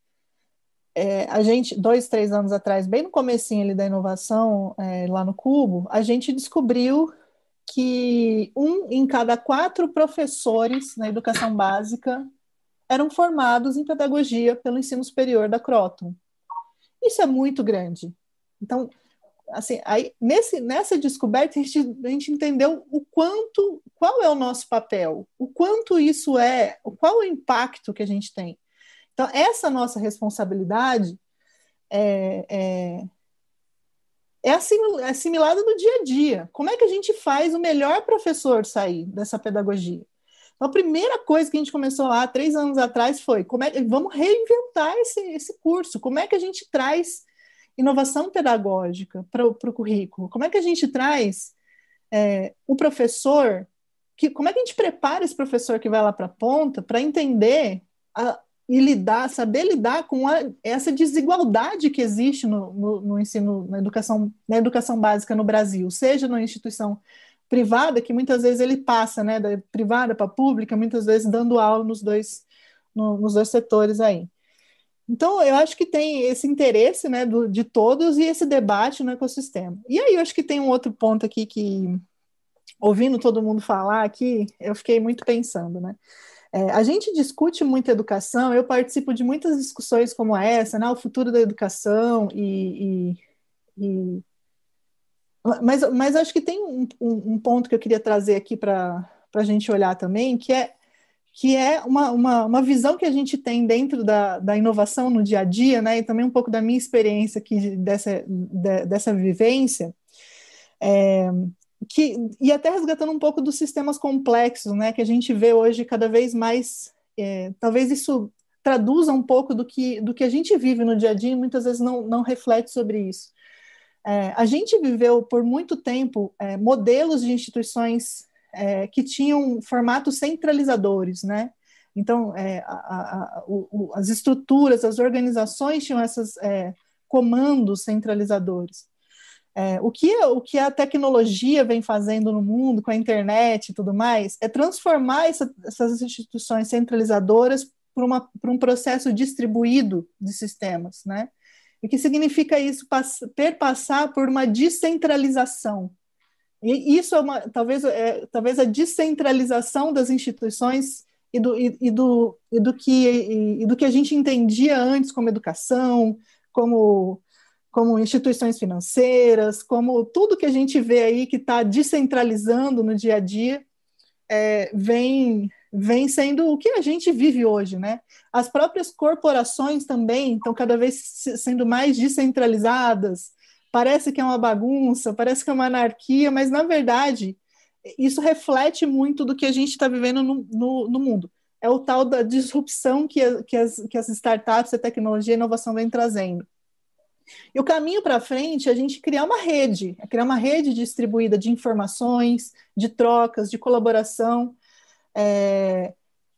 é, a gente, dois, três anos atrás, bem no comecinho ali da inovação, é, lá no Cubo, a gente descobriu que um em cada quatro professores na educação básica eram formados em pedagogia pelo ensino superior da Croton. Isso é muito grande. Então, assim, aí, nesse, nessa descoberta, a gente, a gente entendeu o quanto, qual é o nosso papel, o quanto isso é, qual o impacto que a gente tem. Então, essa nossa responsabilidade é, é, é, é assimilada no dia a dia. Como é que a gente faz o melhor professor sair dessa pedagogia? Então, a primeira coisa que a gente começou lá, três anos atrás, foi como é, vamos reinventar esse, esse curso. Como é que a gente traz inovação pedagógica para o currículo? Como é que a gente traz é, o professor, que, como é que a gente prepara esse professor que vai lá para a ponta para entender a, e lidar, saber lidar com a, essa desigualdade que existe no, no, no, ensino, na educação, na educação básica no Brasil, seja na instituição privada, que muitas vezes ele passa, né, da privada para pública, muitas vezes dando aula nos dois, no, nos dois setores aí. Então, eu acho que tem esse interesse né, do, de todos e esse debate no ecossistema. E aí, eu acho que tem um outro ponto aqui que, ouvindo todo mundo falar aqui, eu fiquei muito pensando, né? É, a gente discute muito educação, eu participo de muitas discussões como essa, né, o futuro da educação, e, e, e... mas, mas acho que tem um, um, ponto que eu queria trazer aqui para a gente olhar também, que é que é uma, uma, uma, visão que a gente tem dentro da, da inovação no dia a dia, né, e também um pouco da minha experiência aqui dessa, de, dessa vivência, é, que, e até resgatando um pouco dos sistemas complexos, né, que a gente vê hoje cada vez mais, é, talvez isso traduza um pouco do que, do que a gente vive no dia a dia e muitas vezes não, não reflete sobre isso. É, a gente viveu por muito tempo é, modelos de instituições é, que tinham formatos centralizadores, né? Então, é, a, a, o, as estruturas, as organizações tinham esses é, comandos centralizadores. É, o, que, o que a tecnologia vem fazendo no mundo, com a internet e tudo mais, é transformar essa, essas instituições centralizadoras para um processo distribuído de sistemas, né? E que significa isso perpassar por uma descentralização, e isso é uma, talvez, é, talvez a descentralização das instituições e do, e, e do, e do, que, e do que a gente entendia antes como educação, como, como instituições financeiras, como tudo que a gente vê aí que está descentralizando no dia a dia, é, vem, vem sendo o que a gente vive hoje, né? As próprias corporações também estão cada vez sendo mais descentralizadas, parece que é uma bagunça, parece que é uma anarquia, mas na verdade isso reflete muito do que a gente está vivendo no, no, no, mundo. É o tal da disrupção que, que, as, que as startups, a tecnologia e a inovação vem trazendo. E o caminho para frente é a gente criar uma rede, é criar uma rede distribuída de informações, de trocas, de colaboração, é,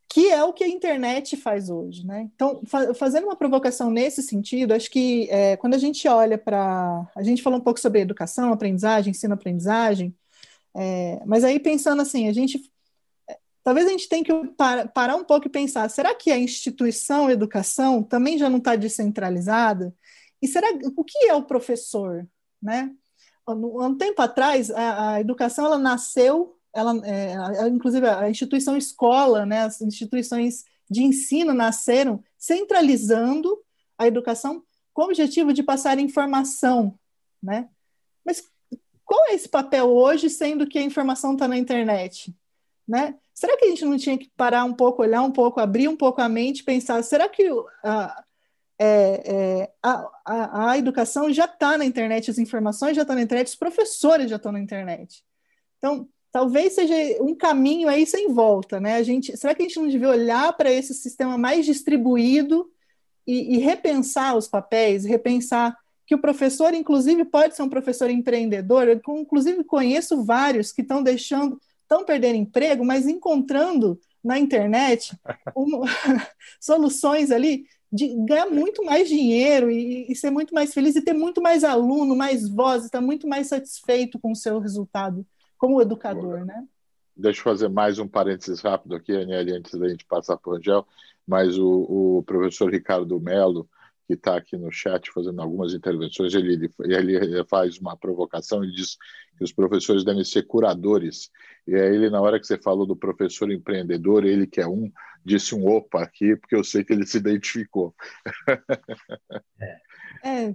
que é o que a internet faz hoje, né? Então, fa fazendo uma provocação nesse sentido, acho que é, quando a gente olha para, a gente falou um pouco sobre educação, aprendizagem, ensino-aprendizagem, é, mas aí pensando assim, a gente, é, talvez a gente tenha que par parar um pouco e pensar, será que a instituição educação também já não está descentralizada? E será o que é o professor, né? Um tempo atrás, a, a educação ela nasceu ela, é, inclusive a instituição escola, né, as instituições de ensino nasceram centralizando a educação com o objetivo de passar informação, né? Mas qual é esse papel hoje, sendo que a informação está na internet? Né? Será que a gente não tinha que parar um pouco, olhar um pouco, abrir um pouco a mente, pensar, será que a, é, é, a, a, a, educação já está na internet, as informações já estão na internet, os professores já estão na internet. Então, talvez seja um caminho aí sem volta, né? A gente, será que a gente não devia olhar para esse sistema mais distribuído e, e repensar os papéis, repensar que o professor, inclusive, pode ser um professor empreendedor. Eu, inclusive, conheço vários que estão deixando, estão perdendo emprego, mas encontrando na internet uma, soluções ali de ganhar muito mais dinheiro e, e, ser muito mais feliz e ter muito mais aluno, mais voz, estar muito mais satisfeito com o seu resultado como educador, né? Deixa eu fazer mais um parênteses rápido aqui, Aniele, antes da gente passar para o Angel, mas o, o professor Ricardo Melo, que está aqui no chat fazendo algumas intervenções, ele, ele, ele, faz uma provocação e diz que os professores devem ser curadores. E aí ele, na hora que você falou do professor empreendedor, ele que é um, disse um opa aqui, porque eu sei que ele se identificou. É. é.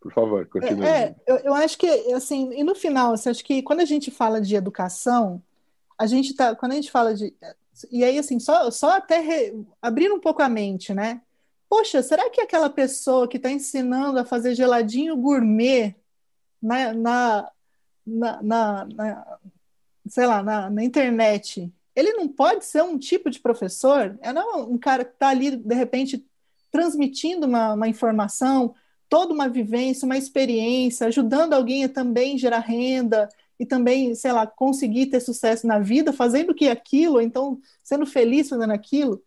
Por favor, continue. É, é eu, eu, acho que, assim, e no final, assim, acho que quando a gente fala de educação, a gente tá, quando a gente fala de e aí, assim, só, só até re... abrir um pouco a mente, né? Poxa, será que aquela pessoa que está ensinando a fazer geladinho gourmet na, na, na, na, na sei lá, na, na, internet, ele não pode ser um tipo de professor? É não um cara que está ali, de repente, transmitindo uma, uma informação, toda uma vivência, uma experiência, ajudando alguém a também gerar renda, e também, sei lá, conseguir ter sucesso na vida fazendo que aquilo, então sendo feliz fazendo aquilo.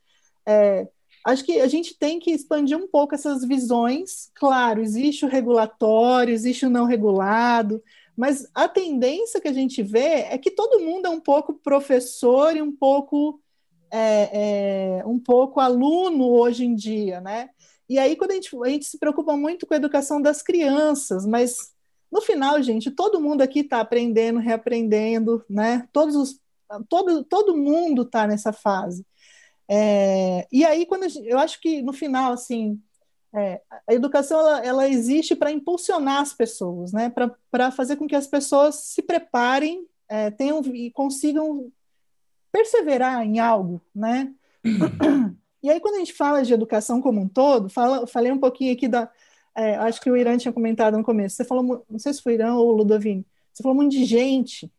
É, acho que a gente tem que expandir um pouco essas visões. Claro, existe o regulatório, existe o não regulado, mas a tendência que a gente vê é que todo mundo é um pouco professor e um pouco é, é, um pouco aluno hoje em dia, né? E aí, quando a gente, a gente se preocupa muito com a educação das crianças, mas no final, gente, todo mundo aqui está aprendendo, reaprendendo, né? Todos os, todo, todo mundo está nessa fase. É, e aí, quando gente, eu acho que no final, assim, é, a educação ela, ela existe para impulsionar as pessoas, né? Para fazer com que as pessoas se preparem, é, tenham e consigam perseverar em algo, né? E aí, quando a gente fala de educação como um todo, fala, falei um pouquinho aqui da, é, acho que o Irã tinha comentado no começo, você falou, não sei se foi Irã ou Ludovine, você falou muito de gente.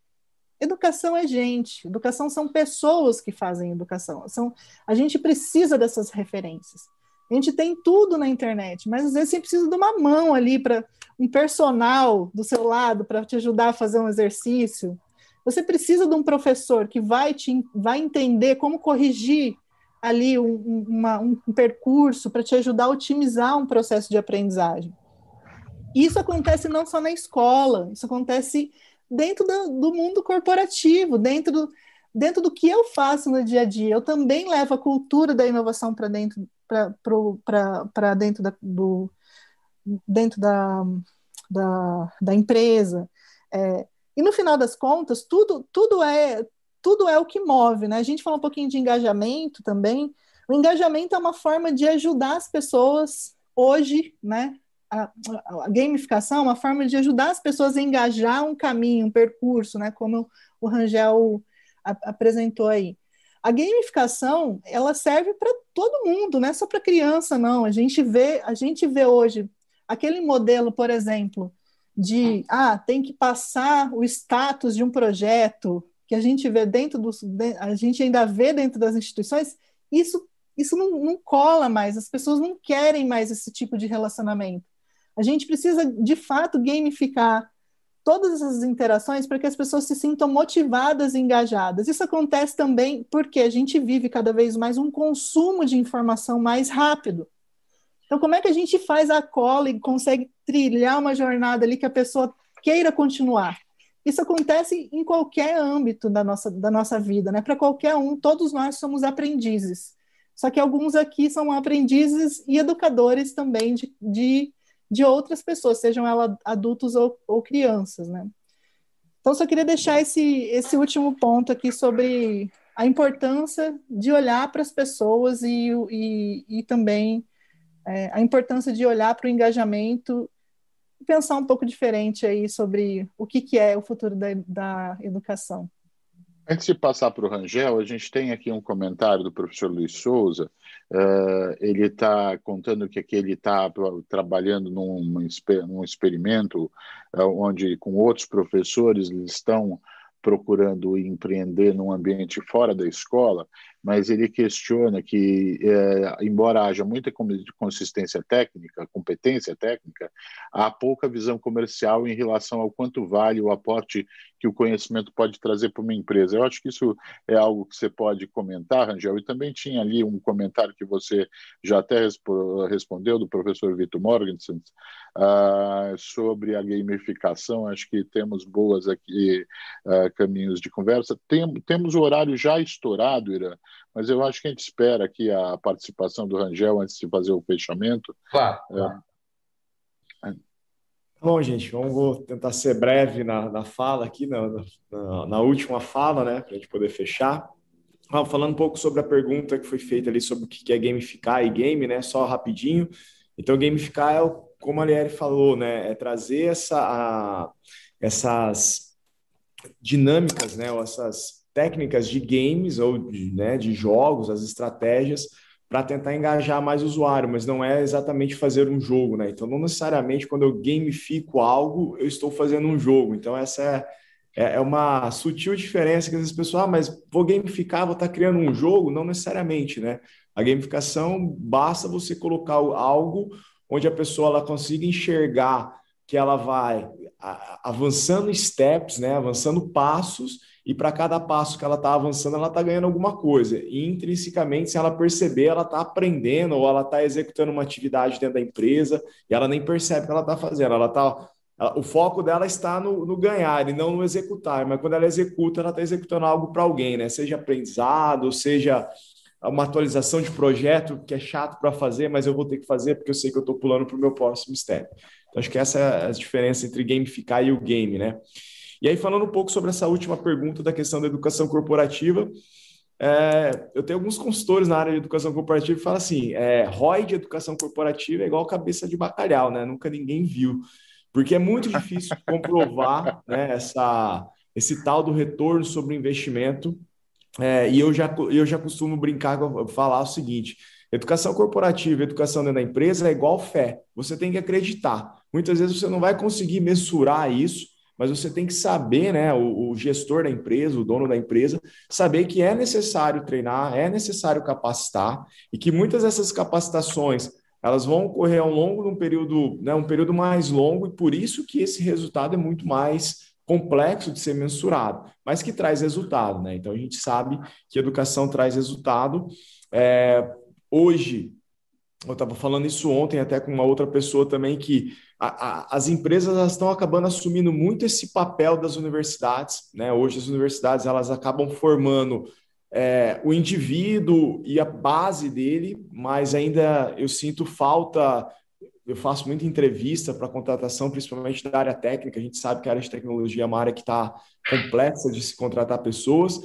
Educação é gente, educação são pessoas que fazem educação. São, a gente precisa dessas referências. A gente tem tudo na internet, mas às vezes você precisa de uma mão ali para um personal do seu lado para te ajudar a fazer um exercício. Você precisa de um professor que vai te vai entender como corrigir ali um, uma, um percurso para te ajudar a otimizar um processo de aprendizagem. Isso acontece não só na escola, isso acontece dentro do, do mundo corporativo, dentro do, dentro do que eu faço no dia a dia. Eu também levo a cultura da inovação para dentro para dentro da, do dentro da, da, da empresa. É, e no final das contas, tudo, tudo é tudo é o que move, né? A gente fala um pouquinho de engajamento também. O engajamento é uma forma de ajudar as pessoas hoje, né? A, a, a gamificação é uma forma de ajudar as pessoas a engajar um caminho, um percurso, né? Como o Rangel a, apresentou aí. A gamificação ela serve para todo mundo, não é só para criança, não. A gente vê, a gente vê hoje aquele modelo, por exemplo, de ah, tem que passar o status de um projeto, que a gente vê dentro dos, a gente ainda vê dentro das instituições, isso isso não, não cola mais, as pessoas não querem mais esse tipo de relacionamento. A gente precisa, de fato, gamificar todas essas interações para que as pessoas se sintam motivadas e engajadas. Isso acontece também porque a gente vive cada vez mais um consumo de informação mais rápido. Então, como é que a gente faz a cola e consegue trilhar uma jornada ali que a pessoa queira continuar? Isso acontece em qualquer âmbito da nossa, da nossa vida, né? Para qualquer um, todos nós somos aprendizes. Só que alguns aqui são aprendizes e educadores também de, de, de outras pessoas, sejam elas adultos ou, ou crianças, né? Então, só queria deixar esse, esse último ponto aqui sobre a importância de olhar para as pessoas e, e, e também é, a importância de olhar para o engajamento pensar um pouco diferente aí sobre o que, que é o futuro da, da educação. Antes de passar para o Rangel, a gente tem aqui um comentário do professor Luiz Souza. Uh, ele está contando que aqui ele está trabalhando num, num experimento uh, onde, com outros professores, eles estão procurando empreender num ambiente fora da escola, mas ele questiona que, é, embora haja muita consistência técnica, competência técnica, há pouca visão comercial em relação ao quanto vale o aporte que o conhecimento pode trazer para uma empresa. Eu acho que isso é algo que você pode comentar, Rangel, e também tinha ali um comentário que você já até respondeu, do professor Vitor Morgensen, uh, sobre a gamificação. Acho que temos boas aqui uh, caminhos de conversa. Tem, temos o horário já estourado, Irã, mas eu acho que a gente espera aqui a participação do Rangel antes de fazer o fechamento. Claro. claro. Bom, gente, vamos tentar ser breve na, na fala aqui, na, na, na, última fala, né, para a gente poder fechar. Ah, falando um pouco sobre a pergunta que foi feita ali sobre o que é gamificar e game, né, só rapidinho. Então, gamificar é, como a Liere falou, né, é trazer essa, a, essas dinâmicas, né, ou essas técnicas de games ou de, né, de jogos, as estratégias para tentar engajar mais o usuário, mas não é exatamente fazer um jogo, né? Então, não necessariamente quando eu gamifico algo, eu estou fazendo um jogo. Então, essa é, é, é uma sutil diferença que as pessoas, ah, mas vou gamificar, vou estar criando um jogo? Não necessariamente, né? A gamificação basta você colocar algo onde a pessoa ela consiga enxergar que ela vai avançando steps, né? Avançando passos e para cada passo que ela está avançando, ela está ganhando alguma coisa. E intrinsecamente, se ela perceber, ela está aprendendo ou ela está executando uma atividade dentro da empresa e ela nem percebe que ela está fazendo. Ela tá, o foco dela está no, no, ganhar e não no executar. Mas quando ela executa, ela está executando algo para alguém, né? Seja aprendizado, seja uma atualização de projeto que é chato para fazer, mas eu vou ter que fazer porque eu sei que eu estou pulando para o meu próximo step. Então, acho que essa é a diferença entre gamificar e o game, né? E aí, falando um pouco sobre essa última pergunta da questão da educação corporativa, é, eu tenho alguns consultores na área de educação corporativa que falam assim: é, ROI de educação corporativa é igual cabeça de bacalhau, né? Nunca ninguém viu. Porque é muito difícil comprovar né, essa, esse tal do retorno sobre investimento. É, e eu já, eu já costumo brincar, falar o seguinte: educação corporativa, educação dentro da empresa é igual fé. Você tem que acreditar. Muitas vezes você não vai conseguir mensurar isso, mas você tem que saber, né, o, o, gestor da empresa, o dono da empresa, saber que é necessário treinar, é necessário capacitar e que muitas dessas capacitações elas vão ocorrer ao longo de um período, né, um período mais longo e por isso que esse resultado é muito mais complexo de ser mensurado, mas que traz resultado, né? Então a gente sabe que educação traz resultado. É, hoje, eu estava falando isso ontem até com uma outra pessoa também que a, a, as empresas estão acabando assumindo muito esse papel das universidades. Né? Hoje as universidades elas acabam formando é, o indivíduo e a base dele, mas ainda eu sinto falta. Eu faço muita entrevista para contratação, principalmente da área técnica. A gente sabe que a área de tecnologia é uma área que está complexa de se contratar pessoas,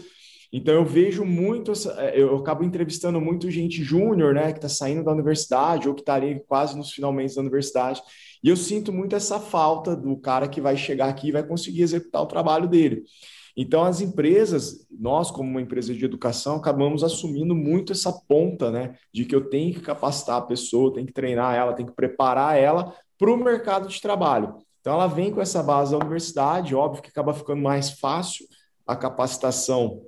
então eu vejo muito, é, eu acabo entrevistando muito gente júnior, né, que está saindo da universidade ou que está ali quase nos finalmente da universidade, e eu sinto muito essa falta do cara que vai chegar aqui e vai conseguir executar o trabalho dele. Então as empresas, nós como uma empresa de educação, acabamos assumindo muito essa ponta, né, de que eu tenho que capacitar a pessoa, tenho que treinar ela, tenho que preparar ela para o mercado de trabalho. Então ela vem com essa base da universidade, óbvio que acaba ficando mais fácil a capacitação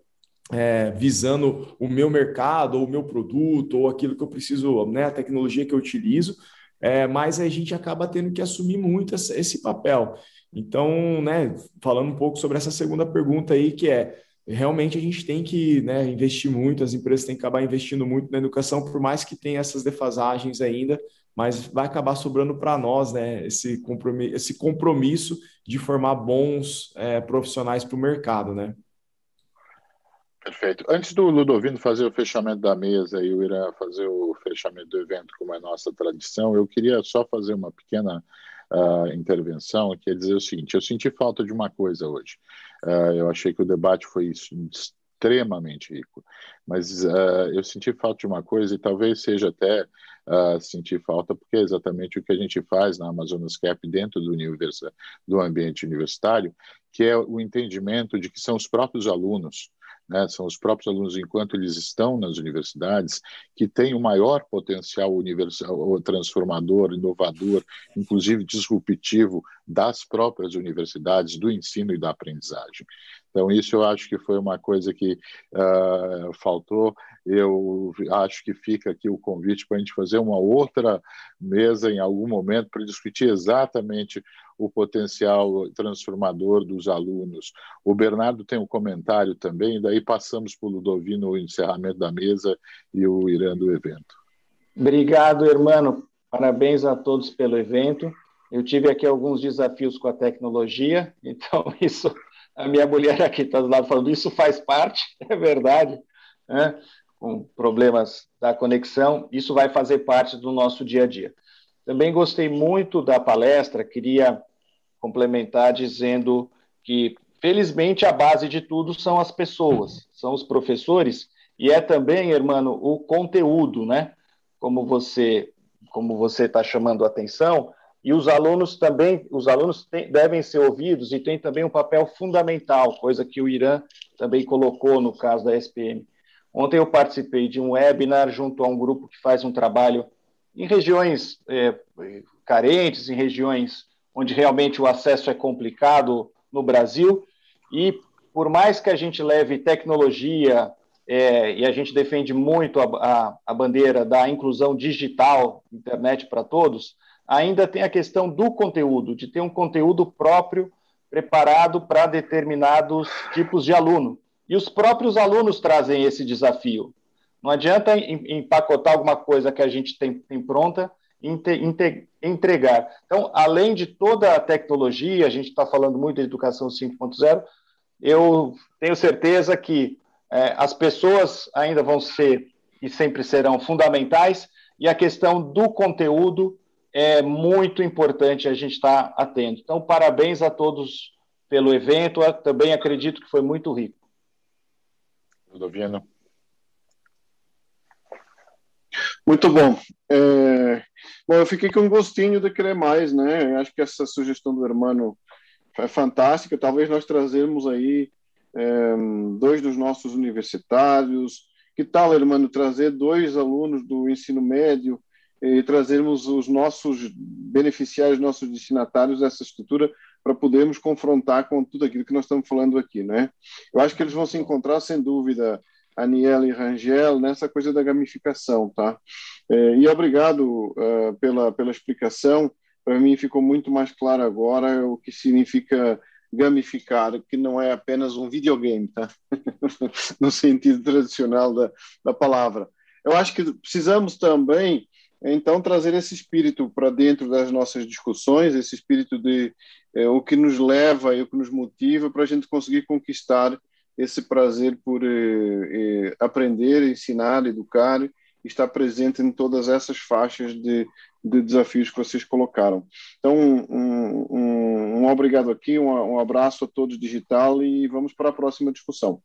é, visando o meu mercado, ou o meu produto, ou aquilo que eu preciso, né, a tecnologia que eu utilizo, é, mas a gente acaba tendo que assumir muito esse papel. Então, né, falando um pouco sobre essa segunda pergunta aí, que é realmente a gente tem que né, investir muito, as empresas têm que acabar investindo muito na educação, por mais que tenha essas defasagens ainda, mas vai acabar sobrando para nós né, esse, compromisso, esse compromisso de formar bons é, profissionais para o mercado, né? Perfeito. Antes do Ludovino fazer o fechamento da mesa e o Irã fazer o fechamento do evento, como é nossa tradição, eu queria só fazer uma pequena uh, intervenção, que é dizer o seguinte: eu senti falta de uma coisa hoje. Uh, eu achei que o debate foi extremamente rico. Mas uh, eu senti falta de uma coisa, e talvez seja até uh, sentir falta, porque é exatamente o que a gente faz na Amazonas Cap dentro do, do ambiente universitário, que é o entendimento de que são os próprios alunos né, são os próprios alunos, enquanto eles estão nas universidades, que têm o maior potencial universal, transformador, inovador, inclusive disruptivo das próprias universidades, do ensino e da aprendizagem. Então, isso eu acho que foi uma coisa que uh, faltou. Eu acho que fica aqui o convite para a gente fazer uma outra mesa em algum momento para discutir exatamente o potencial transformador dos alunos. O Bernardo tem um comentário também, daí passamos para o Ludovino o encerramento da mesa e o Irã do evento. Obrigado, irmão. Parabéns a todos pelo evento. Eu tive aqui alguns desafios com a tecnologia, então isso, a minha mulher aqui está do lado falando, isso faz parte, é verdade, né? com problemas da conexão, isso vai fazer parte do nosso dia a dia. Também gostei muito da palestra, queria complementar dizendo que, felizmente, a base de tudo são as pessoas, são os professores, e é também, irmão, o conteúdo, né? Como você como você está chamando a atenção, e os alunos também, os alunos tem, devem ser ouvidos e tem também um papel fundamental, coisa que o Irã também colocou no caso da SPM. Ontem eu participei de um webinar junto a um grupo que faz um trabalho em regiões é, carentes, em regiões onde realmente o acesso é complicado no Brasil, e por mais que a gente leve tecnologia, é, e a gente defende muito a, a, a bandeira da inclusão digital, internet para todos, ainda tem a questão do conteúdo, de ter um conteúdo próprio preparado para determinados tipos de aluno. E os próprios alunos trazem esse desafio. Não adianta empacotar alguma coisa que a gente tem, tem pronta entregar. Então, além de toda a tecnologia, a gente está falando muito de educação 5.0, eu tenho certeza que é, as pessoas ainda vão ser e sempre serão fundamentais, e a questão do conteúdo é muito importante a gente estar atento. Então, parabéns a todos pelo evento, eu também acredito que foi muito rico. Ludovino. Muito bom. É... Bom, eu fiquei com um gostinho de querer mais, né? Eu acho que essa sugestão do hermano é fantástica. Talvez nós trazemos aí é, dois dos nossos universitários. Que tal, hermano, trazer dois alunos do ensino médio e trazermos os nossos beneficiários, nossos destinatários dessa estrutura para podermos confrontar com tudo aquilo que nós estamos falando aqui, né? Eu acho que eles vão se encontrar, sem dúvida, Aniela e Rangel nessa coisa da gamificação, tá? É, e obrigado uh, pela, pela explicação. Para mim ficou muito mais claro agora o que significa gamificar, que não é apenas um videogame, tá? no sentido tradicional da, da palavra. Eu acho que precisamos também, então, trazer esse espírito para dentro das nossas discussões, esse espírito de é, o que nos leva e o que nos motiva para a gente conseguir conquistar esse prazer por eh, eh, aprender, ensinar, educar, está presente em todas essas faixas de, de desafios que vocês colocaram. Então, um, um, um obrigado aqui, um, um abraço a todos digital e vamos para a próxima discussão.